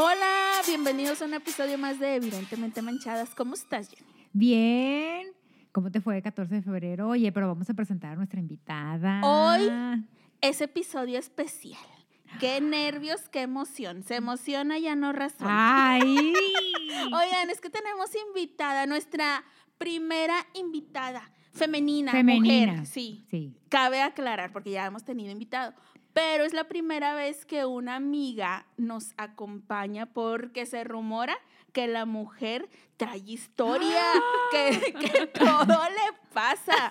Hola, bienvenidos a un episodio más de Evidentemente Manchadas. ¿Cómo estás, Jenny? Bien. ¿Cómo te fue el 14 de febrero? Oye, pero vamos a presentar a nuestra invitada. Hoy es episodio especial. Qué nervios, qué emoción. Se emociona, ya no razón. ¡Ay! Oigan, es que tenemos invitada, nuestra primera invitada femenina, Femenina. mujer. Sí. Sí. Cabe aclarar, porque ya hemos tenido invitado. Pero es la primera vez que una amiga nos acompaña porque se rumora que la mujer trae historia, que, que todo le pasa.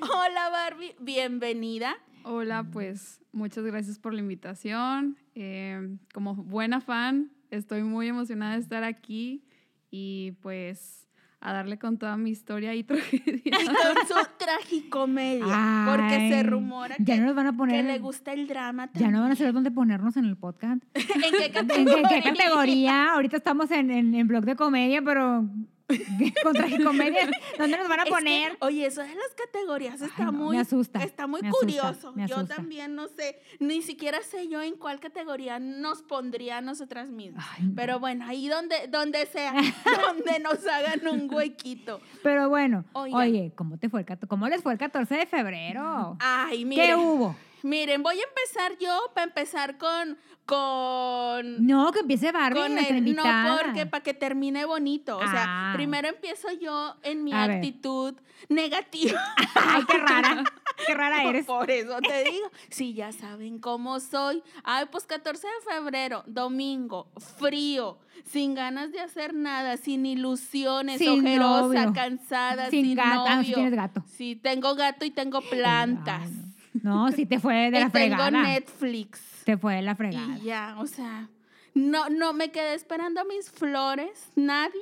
Hola Barbie, bienvenida. Hola, pues muchas gracias por la invitación. Eh, como buena fan, estoy muy emocionada de estar aquí y pues a darle con toda mi historia y tragedia. Y con su tragicomedia, porque se rumora Ya que, no nos van a que poner. le gusta el drama. Ya no van a saber dónde ponernos en el podcast. ¿En qué ¿En categoría? qué, qué categoría? Ahorita estamos en, en, en blog de comedia, pero con tragicomedia, ¿dónde nos van a Es que, poner? oye, eso de las categorías está Ay, no, muy me asusta, está muy me asusta, curioso. Yo también no sé, ni siquiera sé yo en cuál categoría nos pondría a nosotras mismas. Ay, no. Pero bueno, ahí donde, donde sea, donde nos hagan un huequito. Pero bueno, Oigan. oye, ¿cómo te fue el ¿Cómo les fue el 14 de febrero? Ay, ¿Qué miren, hubo? Miren, voy a empezar yo para empezar con con No, que empiece Barbie, con nuestra el- no porque para que termine bonito, o sea, Ah. primero empiezo yo en mi A ver. actitud negativa. Ay, qué rara, qué rara eres. Por eso te digo, si ya saben cómo soy. Ay, pues 14 de febrero, domingo, frío, sin ganas de hacer nada, sin ilusiones, Sin ojerosa, novio. cansada, Sin sin, gato. Ah, novio. tienes gato. Sí, tengo gato y tengo plantas. Ay, no. No, sí te fue de la tengo fregada. Netflix. Te fue de la fregada. Y ya, o sea, no, no me quedé esperando mis flores. Nadie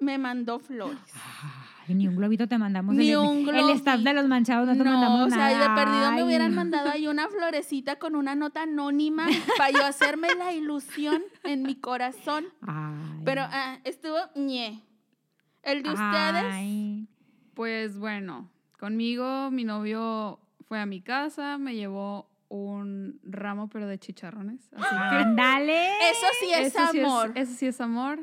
me mandó flores. Ay, ni un globito te mandamos. Ni el, un el staff de los manchados no te No, mandamos o sea, nada. y de perdido me Ay. hubieran mandado ahí una florecita con una nota anónima para yo hacerme la ilusión en mi corazón. Ay. Pero ah, estuvo ñe. El de ustedes, Ay. Pues bueno, conmigo mi novio fue a mi casa, me llevó un ramo pero de chicharrones. Así que Ándale. eso sí es eso sí amor. eso sí es amor.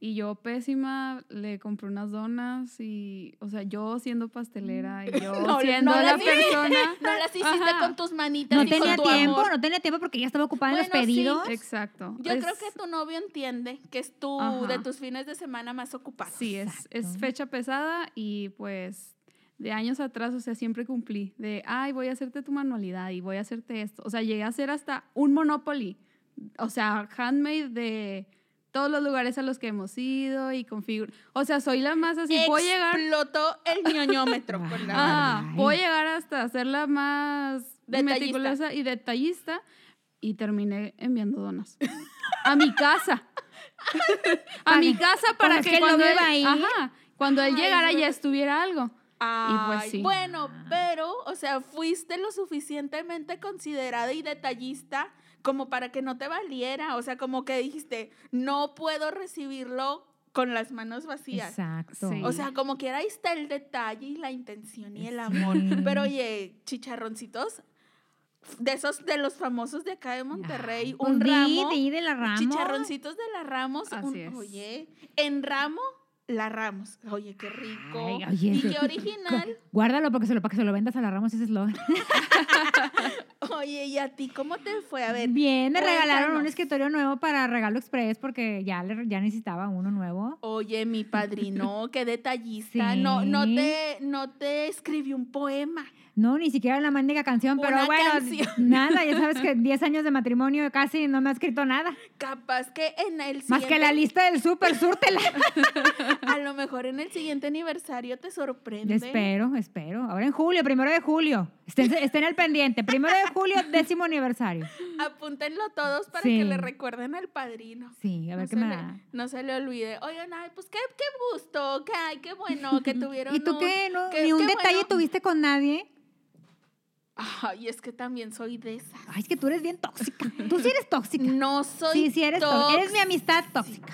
Y yo pésima, le compré unas donas y, o sea, yo siendo pastelera y yo No, siendo no la persona. no las hiciste Ajá. con tus manitas No y con tenía tu tiempo, amor. no tenía tiempo porque ya estaba ocupada en los Bueno, sí. pedidos. Exacto. Yo creo Es- que tu novio entiende que es tu Ajá. de tus fines de semana más ocupados. Sí, es, es fecha pesada y pues de años atrás, o sea, siempre cumplí de, ay, voy a hacerte tu manualidad y voy a hacerte esto. O sea, llegué a hacer hasta un Monopoly, o sea, handmade de todos los lugares a los que hemos ido y configuro. O sea, soy la más así, puedo llegar, Explotó el ñoñómetro con la ah, Ay. puedo llegar hasta ser la más Detallista. meticulosa y detallista y terminé enviando donas a mi casa. a mi casa para que, cuando él, iba ahí. ajá, cuando él Ay, llegara ya estuviera algo. Pues sí. Bueno, pero, o sea, fuiste lo suficientemente considerada y detallista como para que no te valiera. O sea, como que dijiste, no puedo recibirlo con las manos vacías. Exacto. Sí. O sea, como que ahí está el detalle y la intención y el Sí. amor. Pero oye, chicharroncitos, de esos de los famosos de acá de Monterrey, Pues un di, ramo. de la rama. Chicharroncitos de la Ramos. Un-. Oye, en ramo, la Ramos. Oye, qué rico. Ay, oye, y qué- original. Guárdalo porque se lo, para que se lo vendas a la Ramos ese eslogan. Oye, ¿y a ti cómo te fue? A ver. Bien, me regalaron un escritorio nuevo para regalo express porque ya, le- ya necesitaba uno nuevo. Oye, mi padrino, qué detallista. No, no te, no te escribió un poema. No, ni siquiera la mendiga canción, pero Una bueno, canción. nada, ya sabes que 10 años de matrimonio casi no me ha escrito nada. Capaz que en el siguiente. Más que la lista del súper, súrtela. A lo mejor en el siguiente aniversario te sorprende. espero, espero. Ahora en julio, primero de julio. Estén, estén al pendiente. Primero de julio, décimo aniversario. Apúntenlo todos para Sí. que le recuerden al padrino. Sí, a ver no qué me le- da. No se le olvide. Oigan, ay, pues qué, qué gusto, que ay, qué bueno que tuvieron ¿Y tú un- qué? No, qué- ¿Ni un qué detalle bueno. tuviste con nadie? Ay, es que también soy de esas. Ay, es que tú eres bien tóxica. Tú sí eres tóxica. No soy Sí, sí eres tóxica. Eres mi amistad tóxica.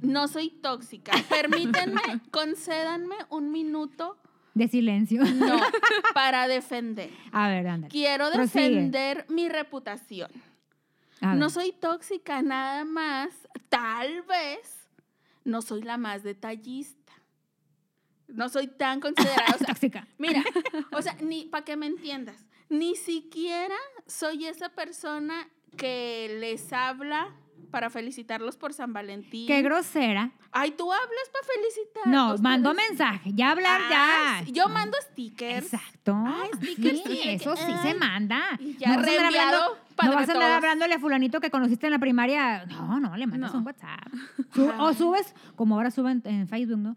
No soy tóxica. Permítanme, concédanme un minuto, De silencio. no, para defender. A ver, ándale. Quiero Prosigue. defender mi reputación. No soy tóxica, nada más. Tal vez no soy la más detallista. No soy tan considerada. O sea, Tóxica. mira, o sea, ni para que me entiendas, ni siquiera soy esa persona que les habla para felicitarlos por San Valentín. Qué grosera. Ay, tú hablas para felicitar. No, mandó mensaje. Ya hablar Ah, ya. sí, Yo mando stickers. Exacto. Ay, stickers, sí, eso sí ay, se manda. ya no vas a hablando, no vas a andar hablándole a fulanito que conociste en la primaria. No, no, le mandas No. un WhatsApp. O subes, como ahora suben en Facebook, ¿no?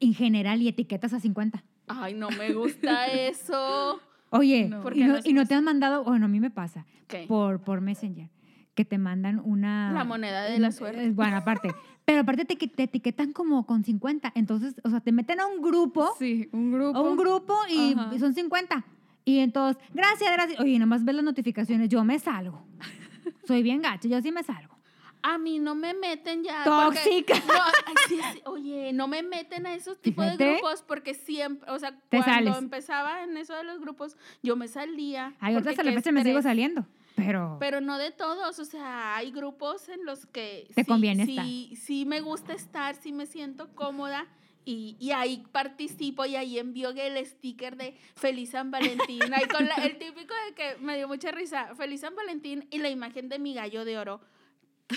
En general y etiquetas a 50. Ay, no me gusta eso. Oye, No. ¿Por y, qué no, y te han mandado, bueno, a mí me pasa, ¿Qué? por, por Messenger, que te mandan una... La moneda de la Eh, suerte. Bueno, aparte. Pero aparte te, te etiquetan como con 50. Entonces, o sea, te meten a un grupo, Sí, un grupo. a un grupo y Ajá. y son 50. Y entonces, gracias, gracias. Oye, nomás ves las notificaciones, yo me salgo. Soy bien gacha, yo sí me salgo. A mí no me meten ya. Tóxica. porque- no, ay, sí, sí, oye, no me meten a esos tipos de grupos porque siempre, o sea, Te cuando sales. empezaba en eso de los grupos, yo me salía. Ay, ahorita porque hasta la fecha me sigo saliendo. Pero, Pero no de todos, o sea, hay grupos en los que Te sí, conviene sí, sí me gusta estar, sí me siento cómoda y, y ahí participo y ahí envío el sticker de Feliz San Valentín. Ahí con la- el típico de que me dio mucha risa, Feliz San Valentín y la imagen de mi gallo de oro.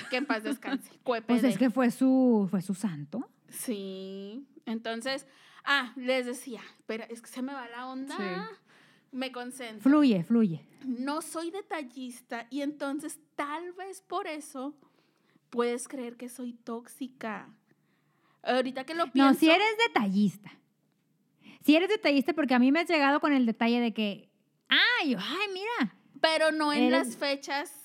Que en paz descanse. pues es que fue su, fue su santo. Sí, entonces, ah, les decía, pero es que se me va la onda. Sí. Me concentro Fluye, fluye. no soy detallista y entonces tal vez por eso puedes creer que soy tóxica. Ahorita que lo pienso. No, si eres detallista. Si eres detallista, porque a mí me has llegado con el detalle de que, ay, ay, mira. Pero no en eres- las fechas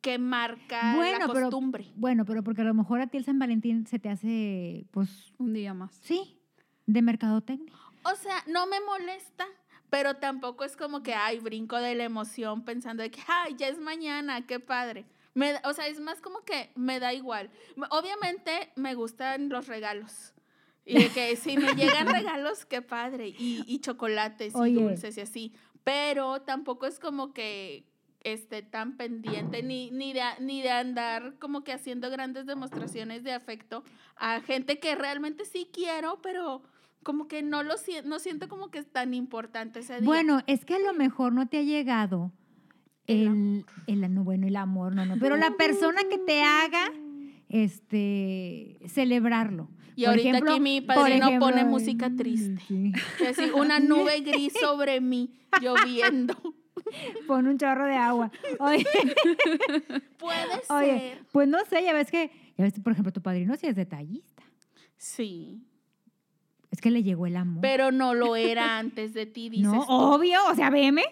que marca Bueno, la pero- costumbre. Bueno, pero porque a lo mejor a ti el San Valentín se te hace, pues, Un día más. sí, de mercadotecnia. O sea, no me molesta, pero tampoco es como que, ay, brinco de la emoción pensando de que, ay, ya es mañana, qué padre. Me o sea, es más como que me da igual. Obviamente me gustan los regalos. Y de que si me llegan regalos, qué padre. Y, y chocolates y dulces y así. Pero tampoco es como que esté tan pendiente ni, ni, de, ni de andar como que haciendo grandes demostraciones de afecto a gente que realmente sí quiero, pero como que no lo siento, no siento como que es tan importante ese día. Bueno, es que a lo mejor no te ha llegado El el, el, no, bueno, el amor, no, no, pero la persona que te haga este celebrarlo. Y Por ahorita ejemplo- aquí mi padrino ejemplo, pone música triste. sí. Y así, una nube gris sobre mí, lloviendo. Pon un chorro de agua. Oye, Puede oye, ser. pues no sé, ya ves que, ya ves, por ejemplo, tu padrino sí es detallista. Sí. Es que le llegó el amor. Pero no lo era antes de ti, dices. no, tú. obvio, o sea, veme.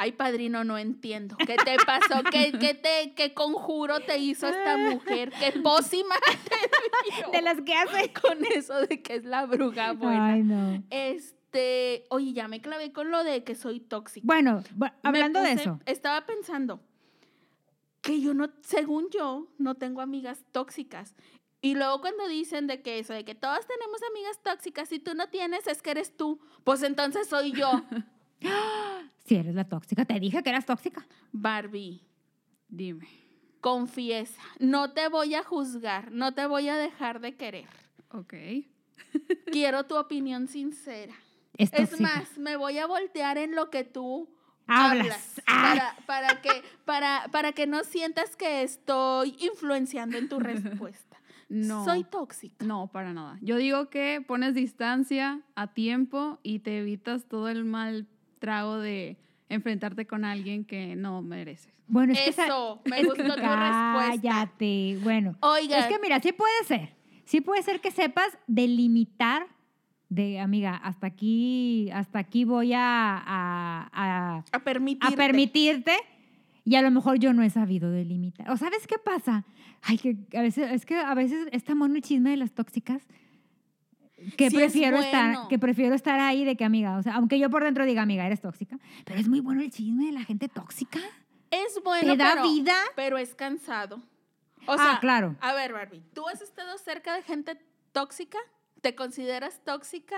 Ay, padrino, no entiendo. ¿Qué te pasó? ¿Qué, qué te, qué conjuro te hizo esta mujer? ¿Qué pócima te dio de las que hace. con eso de que es la bruja buena? Ay, no. Este, oye, ya me clavé con lo de que soy tóxica. Bueno, hablando de eso. Estaba pensando que yo no, según yo, no tengo amigas tóxicas. Y luego cuando dicen de que eso, de que todas tenemos amigas tóxicas, si tú no tienes, es que eres tú. Pues entonces soy yo, Si eres la tóxica, te dije que eras tóxica. Barbie. Dime. Confiesa, no te voy a juzgar, no te voy a dejar de querer. Ok. Quiero tu opinión sincera. Es, más, me voy a voltear en lo que tú Hablas. hablas. Ah. Para, para que, para, para que no sientas que estoy influenciando en tu respuesta. No. Soy tóxica. No, para nada. Yo digo que pones distancia a tiempo y te evitas todo el mal trago de enfrentarte con alguien que no mereces. Bueno, es que esa- Eso, me gustó tu respuesta. Cállate. Bueno, Oigan, es que mira, sí puede ser. Sí puede ser que sepas delimitar de, amiga, hasta aquí, hasta aquí voy a, a, a- a a permitirte. permitirte y a lo mejor yo no he sabido delimitar. ¿O sabes qué pasa? Ay, que a veces, es que a veces está mono el chisme de las tóxicas. Que Sí, es prefiero estar, que prefiero estar ahí de que amiga, o sea, aunque yo por dentro diga amiga, eres tóxica, pero es muy bueno el chisme de la gente tóxica. Es bueno, Te da pero, vida. pero es cansado. O Ah, sea, claro. A ver, Barbie, ¿tú has estado cerca de gente tóxica? ¿Te consideras tóxica?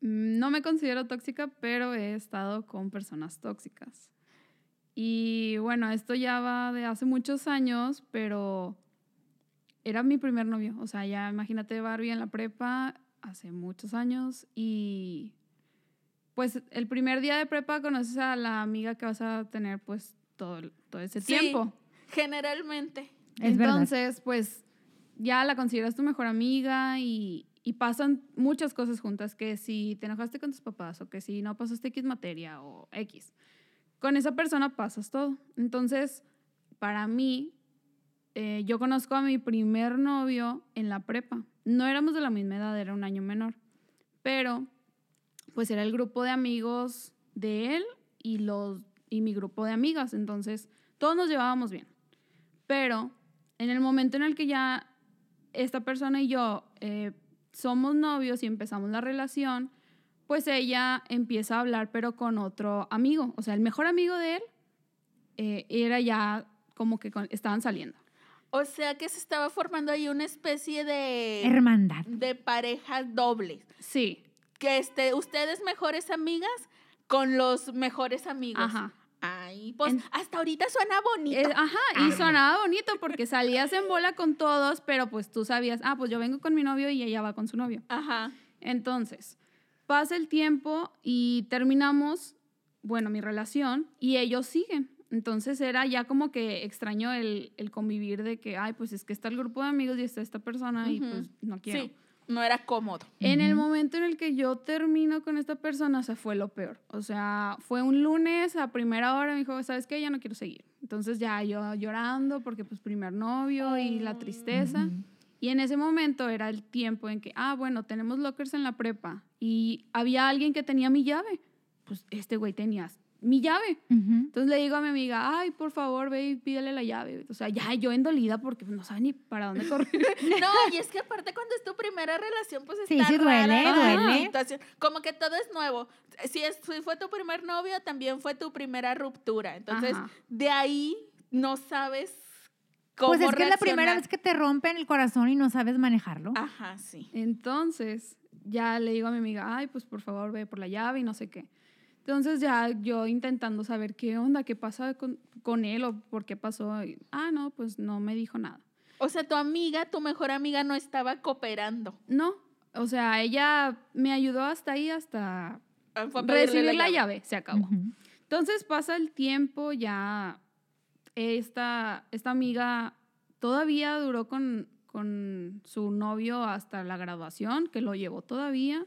Mm, No me considero tóxica, pero he estado con personas tóxicas. Y bueno, esto ya va de hace muchos años, pero era mi primer novio. O sea, ya imagínate Barbie en la prepa hace muchos años y pues el primer día de prepa conoces a la amiga que vas a tener pues todo, todo ese Sí, tiempo. Generalmente. Es verdad. Entonces, pues ya la consideras tu mejor amiga y, y pasan muchas cosas juntas, que si te enojaste con tus papás o que si no pasaste X materia o X, con esa persona pasas todo. Entonces, para mí, eh, yo conozco a mi primer novio en la prepa. No éramos de la misma edad, era un año menor, pero pues era el grupo de amigos de él y, los, y mi grupo de amigas. Entonces, todos nos llevábamos bien. Pero en el momento en el que ya esta persona y yo eh, somos novios y empezamos la relación, pues ella empieza a hablar, pero con otro amigo. O sea, el mejor amigo de él eh, era ya como que con- estaban saliendo. O sea que se estaba formando ahí una especie de, Hermandad. de parejas dobles. Sí. Que este, ustedes mejores amigas con los mejores amigos. Ajá. Ay, pues En- hasta ahorita suena bonito. Eh, ajá, y sonaba bonito porque salías en bola con todos, pero pues tú sabías, ah, pues yo vengo con mi novio y ella va con su novio. Ajá. Entonces, pasa el tiempo y terminamos, bueno, mi relación y ellos siguen. Entonces era ya como que extraño el, el convivir de que, ay, pues es que está el grupo de amigos y está esta persona y pues no quiero. Sí, no era cómodo. En el momento en el que yo termino con esta persona, o sea, fue lo peor. O sea, fue un lunes a primera hora, me dijo, ¿sabes qué? Ya no quiero seguir. Entonces ya yo llorando porque pues primer novio y la tristeza. Ujú. Y en ese momento era el tiempo en que, ah, bueno, tenemos lockers en la prepa y había alguien que tenía mi llave. Pues este güey tenía mi llave. Ujú. Entonces le digo a mi amiga, ay, por favor, ve y pídele la llave. O sea, ya yo endolida porque pues, no sabe ni para dónde correr. No, y es que aparte cuando es tu primera relación, pues Sí, está sí duele, rara la duele. situación. Como que todo es nuevo. Si, es, si fue tu primer novio, también fue tu primera ruptura. Entonces, Ajá. de ahí no sabes cómo Pues es que es la primera reaccionar. vez que te rompen el corazón y no sabes manejarlo. Ajá, sí. Entonces, ya le digo a mi amiga, ay, pues por favor ve por la llave y no sé qué. Entonces ya yo intentando saber qué onda, qué pasa con, con él o por qué pasó. y, ah, no, pues no me dijo nada. O sea, tu amiga, tu mejor amiga, no estaba cooperando. No, o sea, ella me ayudó hasta ahí, hasta Ah, recibir la llave. se acabó. Ujú. Entonces pasa el tiempo, ya esta, esta amiga todavía duró con, con su novio hasta la graduación, que lo llevó todavía.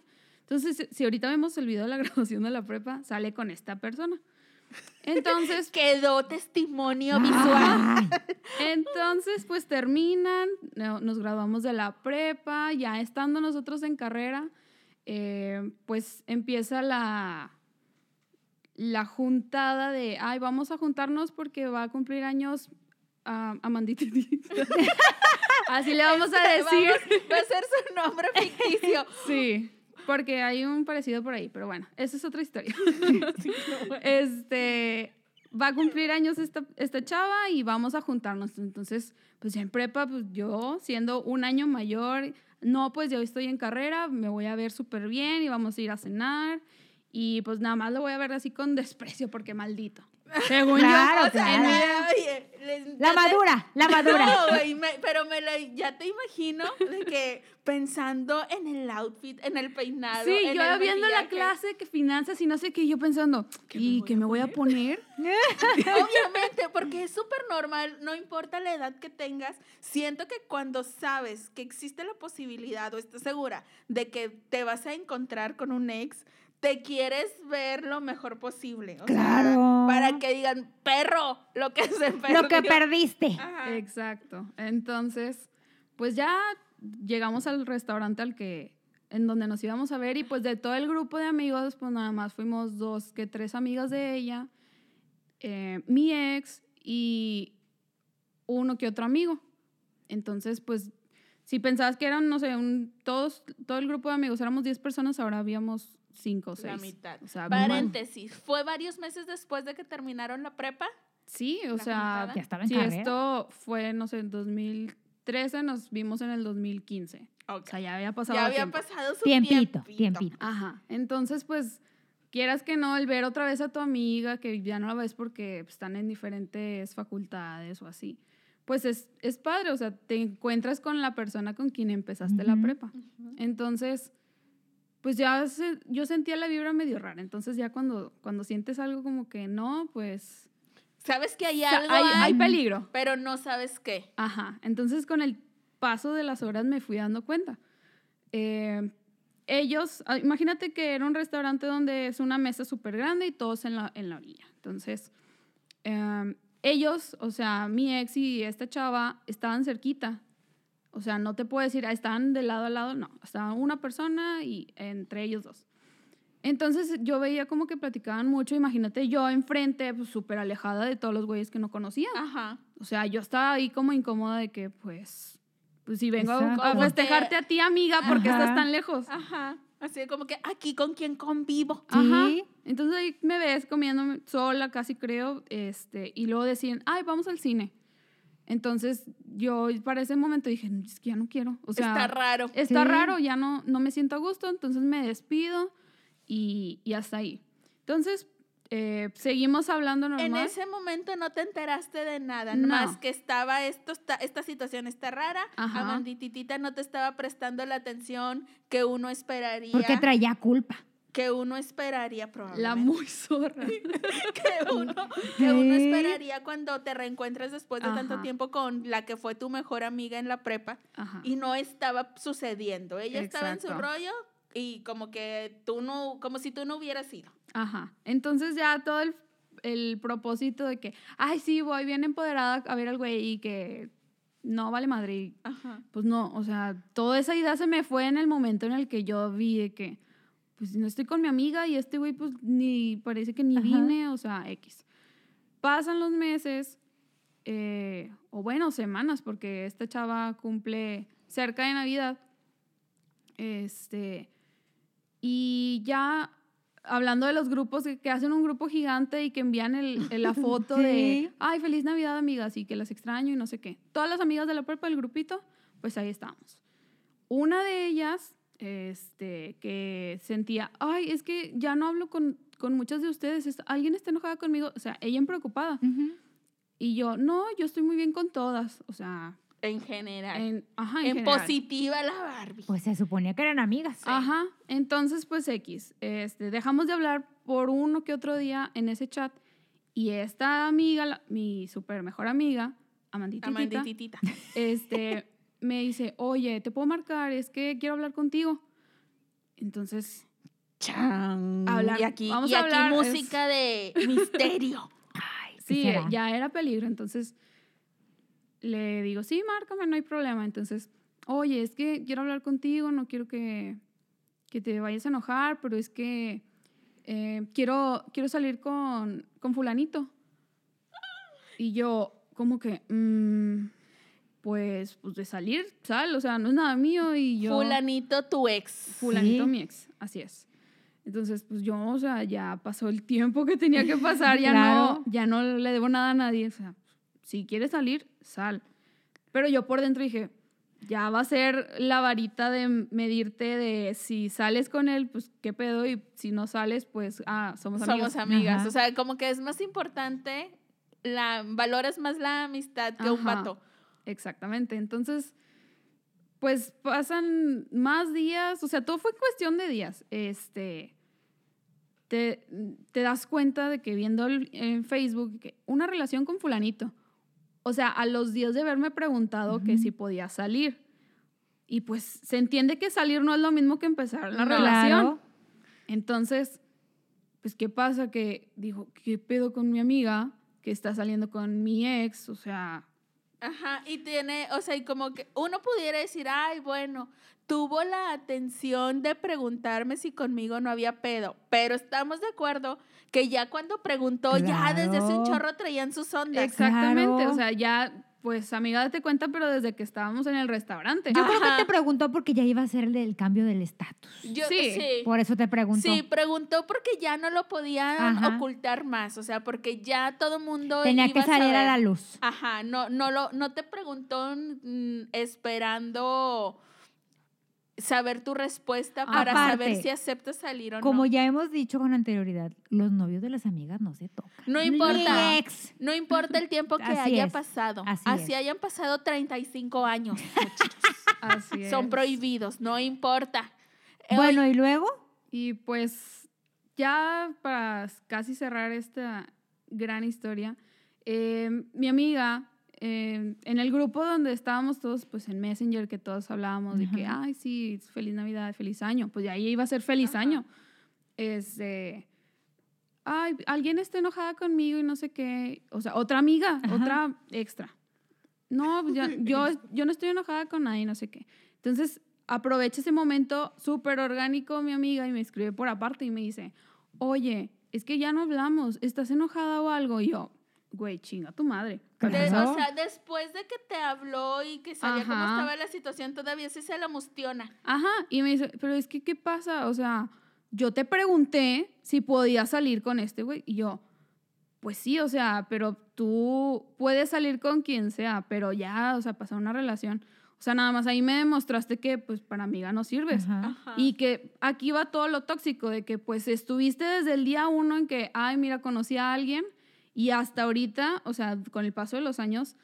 Entonces, si- ahorita vemos el video de la graduación de la prepa, sale con esta persona. Entonces, Quedó testimonio visual. Entonces, pues terminan, no- nos graduamos de la prepa, ya estando nosotros en carrera, eh, pues empieza la, la juntada de, ay, vamos a juntarnos porque va a cumplir años ah, Amandita. Así le vamos a decir. Vamos- va a ser su nombre ficticio. Sí, porque hay un parecido por ahí, pero bueno, esa es otra historia. este, va a cumplir años esta, esta chava y vamos a juntarnos. Entonces, pues ya en prepa, pues yo siendo un año mayor, no, pues yo estoy en carrera, me voy a ver súper bien y vamos a ir a cenar. Y pues nada más lo voy a ver así con desprecio porque maldito. Según Claro, yo, claro. en mi- Oye, les- La te- madura, la madura. No, me- pero me la, ya te imagino de que pensando en el outfit, en el peinado. Sí, en yo el viendo la clase que finanzas y no sé qué, yo pensando, ¿Qué me ¿y qué me voy a poner? Obviamente, porque es súper normal, no importa la edad que tengas, siento que cuando sabes que existe la posibilidad o estás segura de que te vas a encontrar con un ex, te quieres ver lo mejor posible. o sea, Claro. para que digan, perro, lo que se perdió. Lo que perdiste. Ajá. Exacto. Entonces, pues ya llegamos al restaurante al que en donde nos íbamos a ver y pues de todo el grupo de amigos, pues nada más fuimos dos que tres amigas de ella, eh, mi ex y uno que otro amigo. Entonces, pues si pensabas que eran, no sé, un, todos, todo el grupo de amigos, éramos 10 personas, ahora habíamos 5 o 6. La mitad. O sea, mal. Paréntesis, ¿fue varios meses después de que terminaron la prepa? Sí, o ¿La sea, juntada? Ya estaba en si carrera. esto fue, no sé, en 2013, nos vimos en el 2015. O sea, ya había pasado Ya había tiempo. pasado su Tiempito, tiempito. tiempito. Ajá. Entonces, pues, quieras que no, el ver otra vez a tu amiga, que ya no la ves porque pues, están en diferentes facultades o así, pues es, es padre, o sea, te encuentras con la persona con quien empezaste la Ujú. prepa. Entonces, pues ya se- yo sentía la vibra medio rara. Entonces ya cuando, cuando sientes algo como que no, pues Sabes que hay algo, hay, peligro. pero no sabes qué. Ajá. Entonces con el paso de las horas me fui dando cuenta. Eh, ellos, ah, imagínate que era un restaurante donde es una mesa súper grande y todos en la, en la orilla. Entonces, eh, ellos, o sea, mi ex y esta chava estaban cerquita. O sea, no te puedo decir, ah, estaban de lado a lado, no. Estaba una persona y entre ellos dos. Entonces yo veía como que platicaban mucho, imagínate yo enfrente, pues súper alejada de todos los güeyes que no conocía. Ajá. O sea, yo estaba ahí como incómoda de que, pues, pues si vengo a- a, Exacto. festejarte a ti, amiga, porque Ajá. estás tan lejos. Ajá. Así como que aquí con quien convivo. Ajá. Sí. Entonces ahí me ves comiendo sola, casi creo, este, y luego decían, ay, vamos al cine. Entonces yo para ese momento dije, "No, es que ya no quiero. O sea, Está raro. está Sí. raro, ya no, no me siento a gusto, entonces me despido y, y hasta ahí. Entonces, eh, seguimos hablando normal. En ese momento no te enteraste de nada, No. más que estaba esto, esta situación está rara, Ajá. Amandititita no te estaba prestando la atención que uno esperaría, Porque traía culpa. Que uno esperaría La probablemente, muy zorra. que uno, que uno esperaría cuando te reencuentres después de tanto tiempo con la que fue tu mejor amiga en la prepa Ajá. y no estaba sucediendo, ella estaba en su rollo y como que tú no, como si tú no hubieras ido. Ajá. Entonces ya todo el, el propósito de que, ay, sí, voy bien empoderada a ver al güey y que no vale madre. y, Ajá. Pues no, o sea, toda esa idea se me fue en el momento en el que yo vi de que, pues no estoy con mi amiga y este güey, pues ni parece que ni Ajá. vine, o sea, X. Pasan los meses, eh, o bueno, semanas, porque esta chava cumple cerca de Navidad. Este, y ya hablando de los grupos que, que hacen un grupo gigante y que envían el, el- la foto de, ay, feliz Navidad, amigas, y que las extraño y no sé qué. Todas las amigas de la prepa del grupito, pues ahí estábamos. Una de ellas, este, que sentía, ay, es que ya no hablo con, con muchas de ustedes, es- alguien está enojada conmigo, o sea, ella en preocupada. Ujú. Y yo, no, yo estoy muy bien con todas, o sea, En general. en, ajá, en, en general. positiva la Barbie. Pues se suponía que eran amigas. Ajá, entonces pues X, este, dejamos de hablar por uno que otro día en ese chat y esta amiga, la- mi super mejor amiga, Amanditita, Amandititita. este, me dice, oye, ¿te puedo marcar? Es que quiero hablar contigo. Entonces, Chan. Hablar- y aquí, vamos y a aquí hablar, es- música de misterio. Ay, ¿qué sí, será? ya era peligro, entonces le digo, sí, márcame, no hay problema. Entonces, oye, es que quiero hablar contigo, no quiero que, que te vayas a enojar, pero es que eh, quiero, quiero salir con, con fulanito. Y yo, como que, mm, pues, pues de salir, sal, o sea, no es nada mío y yo... Fulanito, tu ex. Fulanito, Sí. mi ex, así es. Entonces, pues yo, o sea, ya pasó el tiempo que tenía que pasar, ya Claro. no, ya no le debo nada a nadie. O sea, si quieres salir, sal. Pero yo por dentro dije, ya va a ser la varita de medirte de si sales con él, pues qué pedo, y si no sales, pues, ah, somos amigos. Somos amigas. Ajá. O sea, como que es más importante, la, valoras más la amistad que un Ajá. vato. Exactamente. Entonces, pues pasan más días, o sea, todo fue cuestión de días. Este, te, te das cuenta de que viendo el- en Facebook que una relación con fulanito. O sea, a los días de haberme preguntado que si podía salir. Y pues se entiende que salir no es lo mismo que empezar la No. relación. Claro. Entonces, pues, ¿qué pasa? Que dijo, ¿qué pedo con mi amiga que está saliendo con mi ex? O sea, Ajá, y tiene, o sea, y como que uno pudiera decir, ay, bueno, tuvo la atención de preguntarme si conmigo no había pedo, pero estamos de acuerdo que ya cuando preguntó, ya desde hace un chorro traían sus ondas. Exactamente, Claro. o sea, ya, pues amiga, date cuenta, pero desde que estábamos en el restaurante. Yo creo que te preguntó porque ya iba a ser el del cambio del estatus. Yo, Sí, sí, Por eso te preguntó. sí, preguntó porque ya no lo podían Ajá. ocultar más, o sea, porque ya todo mundo Tenía iba que salir a la luz. Ajá, no, no, lo, no te preguntó mm, esperando saber tu respuesta para saber si aceptas salir o Como no. ya hemos dicho con anterioridad, los novios de las amigas no se tocan. No importa. ex. No importa el tiempo que Así haya es, pasado. así Así, es. hayan pasado 35 años. Así Son es. prohibidos, no importa. Eh, Bueno, ¿y luego? Y pues ya para casi cerrar esta gran historia, eh, mi amiga, eh, en el grupo donde estábamos todos, pues en Messenger, que todos hablábamos de que, Ajá. ay, sí, feliz Navidad, feliz año, pues ella iba a ser feliz Ajá. año. Este, ay, alguien está enojada conmigo y no sé qué, o sea, otra amiga, Ajá. otra extra. No, yo, yo, yo no estoy enojada con nadie, no sé qué. Entonces, aprovecha ese momento súper orgánico mi amiga y me escribe por aparte y me dice, oye, es que ya no hablamos, ¿estás enojada o algo? Y yo, güey, chinga tu madre. De- o sea, después de que te habló y que sabía cómo Ajá. estaba la situación, todavía sí se la mustiona. Ajá, y me dice, pero es que, ¿qué pasa? O sea, yo te pregunté si podías salir con este güey. Y yo, pues sí, o sea, pero tú puedes salir con quien sea, pero ya, o sea, pasar una relación. O sea, nada más ahí me demostraste que, pues, para amiga no sirves. Ajá. Ajá. Y que aquí va todo lo tóxico, de que pues estuviste desde el día uno en que, ay, mira, conocí a alguien y hasta ahorita, o sea, con el paso de los años,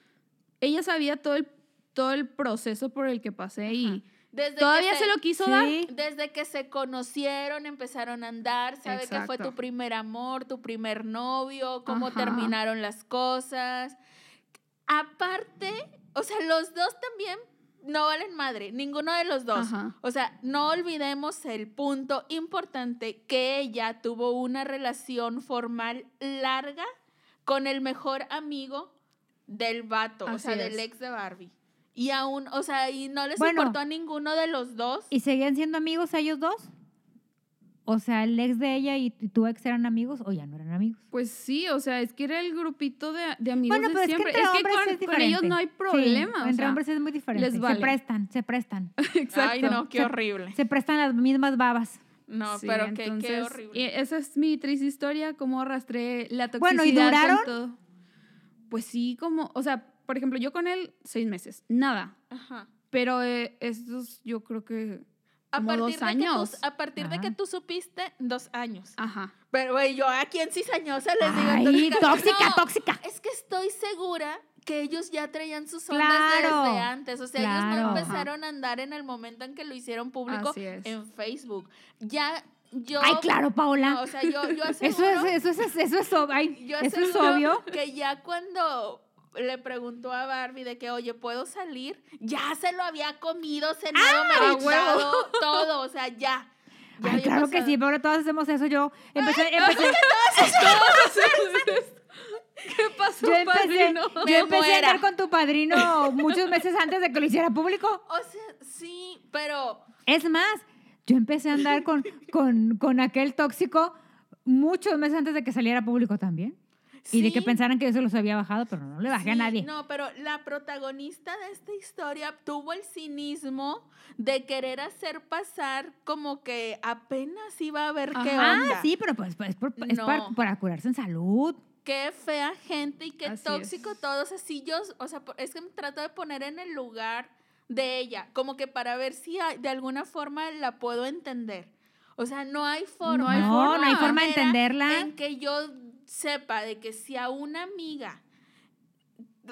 ella sabía todo el, todo el proceso por el que pasé y. Desde todavía se lo quiso dar. Sí. Desde que se conocieron, empezaron a andar, sabe que fue Exacto. tu primer amor, tu primer novio, cómo Ajá. terminaron las cosas. Aparte, o sea, los dos también no valen madre, ninguno de los dos. Ajá. O sea, no olvidemos el punto importante que ella tuvo una relación formal larga con el mejor amigo del vato, o sea, del ex de Barbie. Y aún, o sea, y no les Bueno. importó a ninguno de los dos. ¿Y seguían siendo amigos ellos dos? O sea, el ex de ella y tu ex eran amigos o ya no eran amigos. Pues sí, o sea, es que era el grupito de, de amigos Bueno, de pero es que siempre. entre es que hombres con, es con ellos no hay Sí, problema. o entre sea, hombres es muy diferente. les vale. Se prestan, se prestan. Exacto. Ay, no, qué Se- horrible. Se prestan las mismas babas. No, Sí, pero qué, qué entonces, horrible. y esa es mi triste historia, cómo arrastré la toxicidad Bueno, ¿y con duraron? todo. Pues sí, como, o sea, por ejemplo, yo con él seis meses, nada. Ajá. Pero eh, estos, yo creo que A partir, dos de que tú, años. a partir de que tú supiste, dos años. Ajá. Pero, güey, yo aquí en cizañosa les digo. Ay, tóxica, No, tóxica. Es que estoy segura que ellos ya traían sus ondas Claro, desde antes. O sea, ellos no empezaron a andar en el momento en que lo hicieron público en Facebook. Ya yo. Ay, claro, Paola. No, o sea, yo, yo eso aseguro, es, eso es, eso es, ay, yo eso es obvio. que ya cuando le preguntó a Barbie de que, oye, ¿puedo salir? Ya se lo había comido, cenado, ¡Ah, meditado, todo. O sea, ya. Ya Ay, claro que sí, pero todos hacemos eso. Yo empecé, empecé, ¿Qué pasó, yo empecé, padrino? yo empecé a andar con tu padrino muchos meses antes de que lo hiciera público. O sea, sí, pero Es más, yo empecé a andar con, con, con aquel tóxico muchos meses antes de que saliera público también. Y de que sí, pensaran que yo se los había bajado, pero no le bajé a sí, nadie. No, pero la protagonista de esta historia tuvo el cinismo de querer hacer pasar como que apenas iba a ver qué Ajá. onda. Ah, sí, pero pues, pues, por- es para, para curarse en salud. Qué fea gente y qué Así tóxico es. todos. Así yo, o sea, es que me trato de poner en el lugar de ella, como que para ver si hay- de alguna forma la puedo entender. O sea, no hay forma. No hay no, forma. no hay forma de entenderla. En que yo sepa de que si a una amiga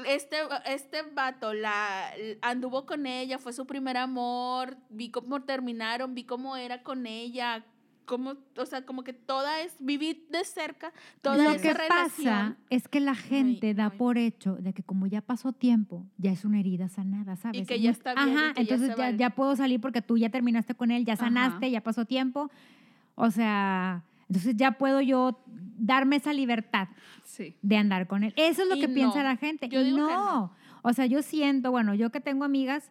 este, este vato la anduvo con ella, fue su primer amor, vi cómo terminaron, vi cómo era con ella, cómo, o sea, como que toda es, viví de cerca toda Lo esa que relación. pasa es que la gente da ay. por hecho de que como ya pasó tiempo, ya es una herida sanada, ¿sabes? que Es ya está bien y Ajá, que ya entonces se ya, vale. ya puedo salir porque tú ya terminaste con él, ya Ajá. sanaste, ya pasó tiempo. O sea, entonces ya puedo yo darme esa libertad Sí. de andar con él. Eso es lo Y que piensa no. la gente. Yo y digo no. que no. O sea, yo siento, bueno, yo que tengo amigas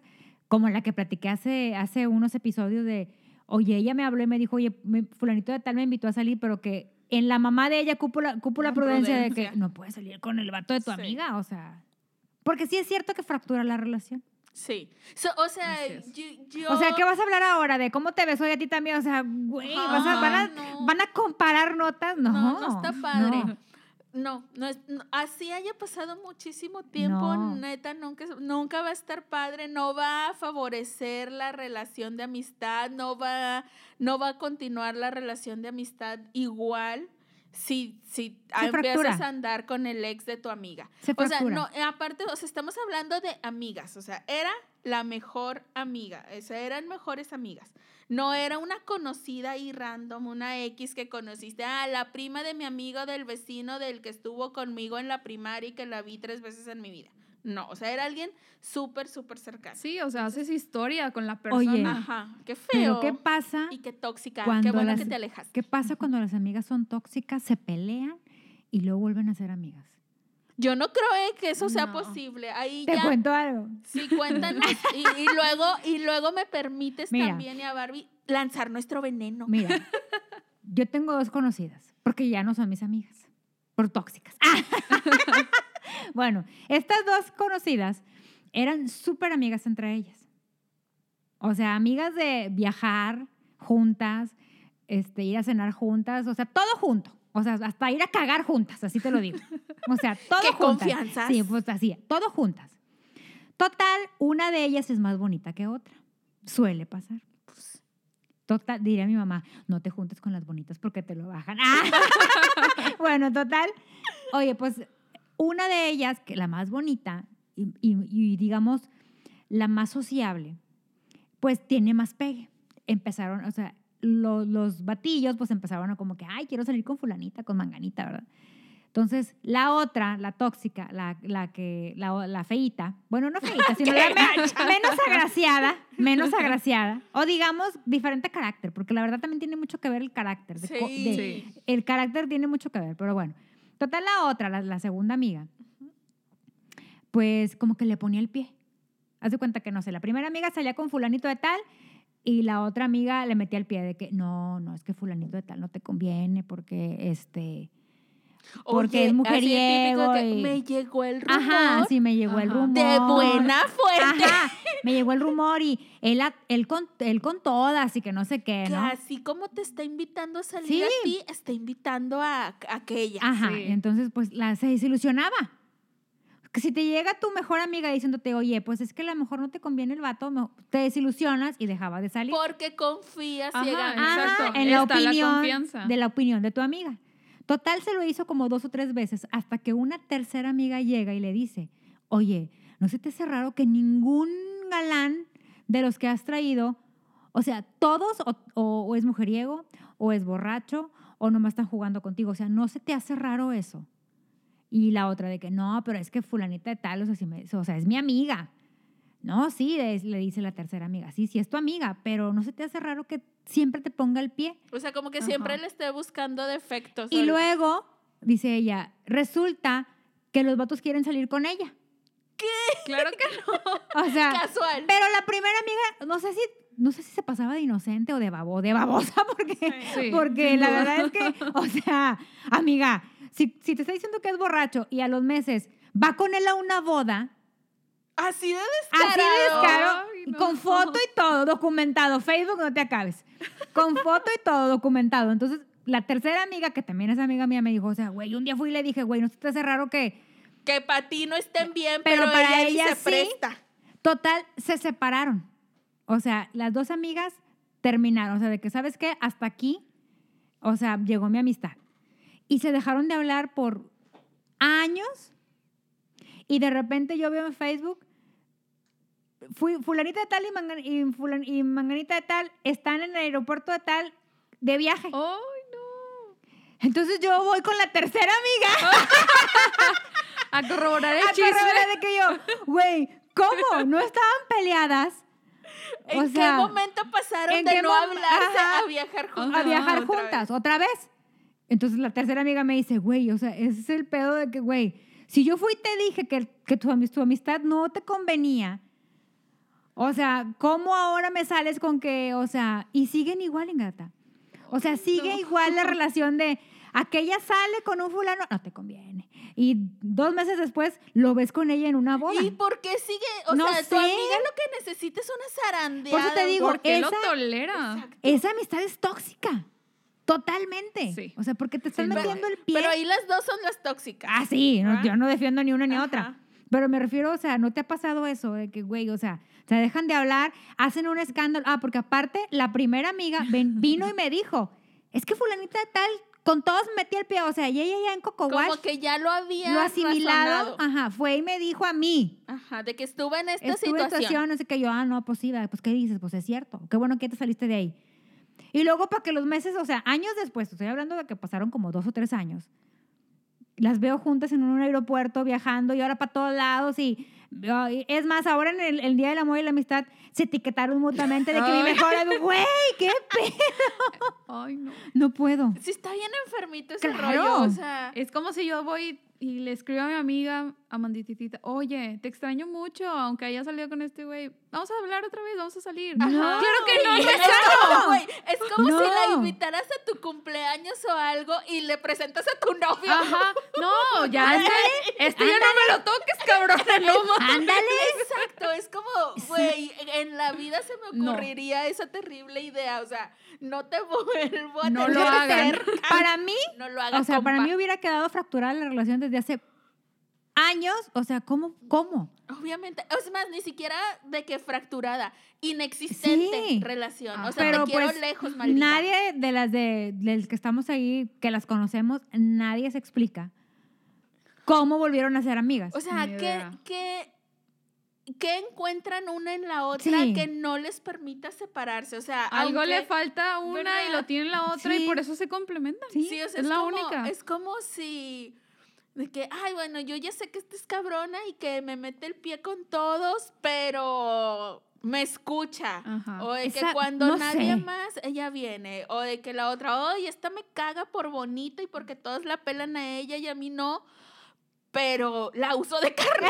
como la que platiqué hace, hace unos episodios de, oye, ella me habló y me dijo, oye, me- fulanito de tal me invitó a salir, pero que en la mamá de ella cupo la, cupo la La prudencia, de que no puedes salir con el vato de tu Sí. amiga, o sea. Porque sí es cierto que fractura la relación. Sí. So, o sea, yo, yo- O sea, ¿qué vas a hablar ahora? ¿De cómo te besó y a ti también? O sea, güey, vas a- van, a, no. van a comparar notas. No, No, no está padre. no. No, no es, no- así haya pasado muchísimo tiempo, No. neta, nunca, nunca va a estar padre, no va a favorecer la relación de amistad, no va, no va a continuar la relación de amistad igual si, si Se empiezas fractura. a andar con el ex de tu amiga. Se O sea, no, aparte, o sea, estamos hablando de amigas, o sea, era la mejor amiga, o sea, eran mejores amigas. No era una conocida y random, una X que conociste, ah, la prima de mi amigo del vecino del que estuvo conmigo en la primaria y que la vi tres veces en mi vida. No, o sea, era alguien súper, súper cercano. Sí, o sea, haces historia con la Oye, persona. Ajá, qué feo. Pero ¿qué pasa? y qué tóxica, qué bueno las- que te alejas. ¿Qué pasa cuando las amigas son tóxicas, se pelean y luego vuelven a ser amigas? Yo no creo eh, que eso sea No. posible. Ahí Te ya cuento algo. Sí, cuéntanos. y, y luego, y luego me permites Mira. también y a Barbie lanzar nuestro veneno. Mira, yo tengo dos conocidas, porque ya no son mis amigas, por tóxicas. bueno, estas dos conocidas eran súper amigas entre ellas. O sea, amigas de viajar juntas, este, ir a cenar juntas, o sea, todo junto. O sea, hasta ir a cagar juntas, así te lo digo. O sea, todo ¡Qué juntas. confianzas! Sí, pues así, todo juntas. Total, una de ellas es más bonita que otra. Suele pasar. Total, diría mi mamá, no te juntes con las bonitas porque te lo bajan. Ah. bueno, total. Oye, pues una de ellas, que la más bonita y, y- y, digamos la más sociable, pues tiene más pegue. Empezaron, o sea, lo- los batillos pues empezaron a como que, ay, quiero salir con fulanita, con manganita, ¿verdad? Entonces, la otra, la tóxica, la, la que, la, la feíta, bueno, no feíta, sino la me- menos agraciada, menos agraciada, o digamos, diferente carácter, porque la verdad también tiene mucho que ver el carácter. de Sí. de- Sí. El carácter tiene mucho que ver, pero bueno. Total, la otra, la, la segunda amiga, pues como que le ponía el pie. Haz de cuenta que, no sé, la primera amiga salía con fulanito de tal y la otra amiga le metía el pie de que, no, no, es que fulanito de tal no te conviene porque, este... porque es así mujeriego que y- me llegó el rumor Ajá, sí, me llegó el rumor. de buena fuerte. Ajá, me llegó el rumor y él, él, con, él con todas y que no sé qué, Que ¿no? así como te está invitando a salir Sí. a ti, está invitando a, a aquella. Ajá, Sí. y entonces pues la, se desilusionaba. Que si te llega tu mejor amiga diciéndote, oye, pues es que a lo mejor no te conviene el vato, te desilusionas y dejaba de salir. Porque confías Ajá, en la opinión de la opinión de tu amiga. Total se lo hizo como dos o tres veces hasta que una tercera amiga llega y le dice, oye, ¿no se te hace raro que ningún galán de los que has traído, o sea, todos o, es mujeriego o es borracho o nomás están jugando contigo? O sea, ¿no se te hace raro eso? Y la otra de que no, pero es que fulanita de tal, o sea, si me- o sea es mi amiga. No, sí, es- le dice la tercera amiga, sí, sí es tu amiga, pero no se te hace raro que siempre te ponga el pie. O sea, como que siempre le esté buscando defectos. Y luego, dice ella, resulta que los vatos quieren salir con ella. Claro que no. O sea, Casual. pero la primera amiga, no sé si, no sé si se pasaba de inocente o de babo, de babosa, porque, Sí, porque la duda. verdad es que, o sea, amiga, si, si te está diciendo que es borracho y a los meses va con él a una boda, Así de así de descaro, Ay, no. con foto y todo, documentado, Facebook no te acabes, con foto y todo documentado. Entonces, la tercera amiga, que también es amiga mía, me dijo, o sea, güey, un día fui y le dije, güey, ¿no se te hace raro que... Que para ti no estén bien, Pero pero, para ella, ella sí se sí. presta. Total, se separaron. O sea, las dos amigas terminaron. O sea, de que, ¿sabes qué? Hasta aquí, o sea, llegó mi amistad. Y se dejaron de hablar por años. Y de repente yo veo en Facebook, fui, fulanita de tal y, mangan- y fulan- y manganita de tal están en el aeropuerto de tal de viaje. ¡Ay, no! Entonces yo voy con la tercera amiga A corroborar el a chisme. corroborar de que yo, güey, ¿cómo? ¿No estaban peleadas? ¿En O qué sea, momento pasaron ¿en de qué no hablarse Ajá. a viajar juntas? a viajar otra juntas, vez? otra vez. Entonces la tercera amiga me dice, güey, o sea, ese es el pedo de que, güey, si yo fui y te dije que, que tu, tu amistad no te convenía, o sea, ¿cómo ahora me sales con que, o sea, y siguen igual, ingata? O sea, sigue no. igual la relación de aquella sale con un fulano, no te conviene. Y dos meses después lo ves con ella en una boda. ¿Y por qué sigue? O No sea, tu amiga lo que necesita es una zarandeada. Por eso te digo, ¿Por qué lo tolera? Exacto. Esa amistad es tóxica. Totalmente. Sí. O sea, porque te están Sí, pero- metiendo el pie. Pero ahí las dos son las tóxicas. Ah, sí, no, ¿Ah? yo no defiendo ni una ni Ajá. otra. Pero me refiero, o sea, ¿no te ha pasado eso? De que, güey, o sea, se dejan de hablar, hacen un escándalo. Ah, porque aparte, la primera amiga ven- vino y me dijo, es que fulanita de tal, con todos me metí el pie. O sea, ella ya en Coco Como Wash, que ya lo había lo asimilado, razonado. ajá, fue y me dijo a mí. Ajá, de que estuve en esta Estuve en situación. situación, no sé qué, yo, ah, no, pues sí, pues ¿qué dices? Pues es cierto, qué bueno que te saliste de ahí. Y luego para que los meses, o sea, años después, estoy hablando de que pasaron como dos o tres años, las veo juntas en un aeropuerto viajando y ahora para todos lados y, es más, ahora en el, el Día del Amor y la Amistad se etiquetaron mutuamente de que mi mejor amigo, güey, qué pedo, Ay, no. no puedo. Sí, está bien enfermito ese Claro. rollo. O sea, Es como si yo voy y le escribo a mi amiga Amandititita, oye, te extraño mucho, aunque haya salido con este güey. Vamos a hablar otra vez, vamos a salir. Ajá. Claro que no, no es como, güey, es como No. si la invitaras a tu cumpleaños o algo y le presentas a tu novio. Ajá, no, ya este, este ya no me lo toques, cabrón, no. Ándale. Exacto, es como, güey, en la vida se me No. ocurriría esa terrible idea. O sea, no te vuelvo a No tener lo hagan. cerca. Para mí, No lo hagas. o sea, para mí hubiera quedado fracturada la relación desde hace años, o sea, ¿cómo? ¿Cómo? Obviamente, es más, ni siquiera de que fracturada, inexistente Sí. relación. Ah. O sea, Pero te quiero pues lejos, maldita. nadie de las de, de las que estamos ahí, que las conocemos, nadie se explica cómo volvieron a ser amigas. O sea, ¿qué, qué, qué encuentran una en la otra Sí. que no les permita separarse? O sea, Algo aunque- le falta a una y lo tiene la otra Sí. y por eso se complementan. Sí. Sí, o sea, es es, la como, única. Es como si. De que, ay, bueno, yo ya sé que esta es cabrona y que me mete el pie con todos, pero me escucha. Ajá. O de que Esa- cuando no nadie sé. más, ella viene. O de que la otra, oye, esta me caga por bonita y porque todos la pelan a ella y a mí no. Pero la uso de carne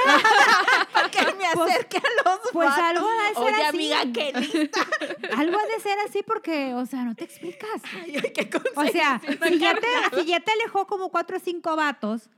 para que me Pues- acerque a los pues vatos. algo ha de ser Oye, así. amiga, qué lista. Algo ha de ser así porque, o sea, no te explicas. Ay, O sea, si ya, te, si ya te alejó como cuatro o cinco vatos,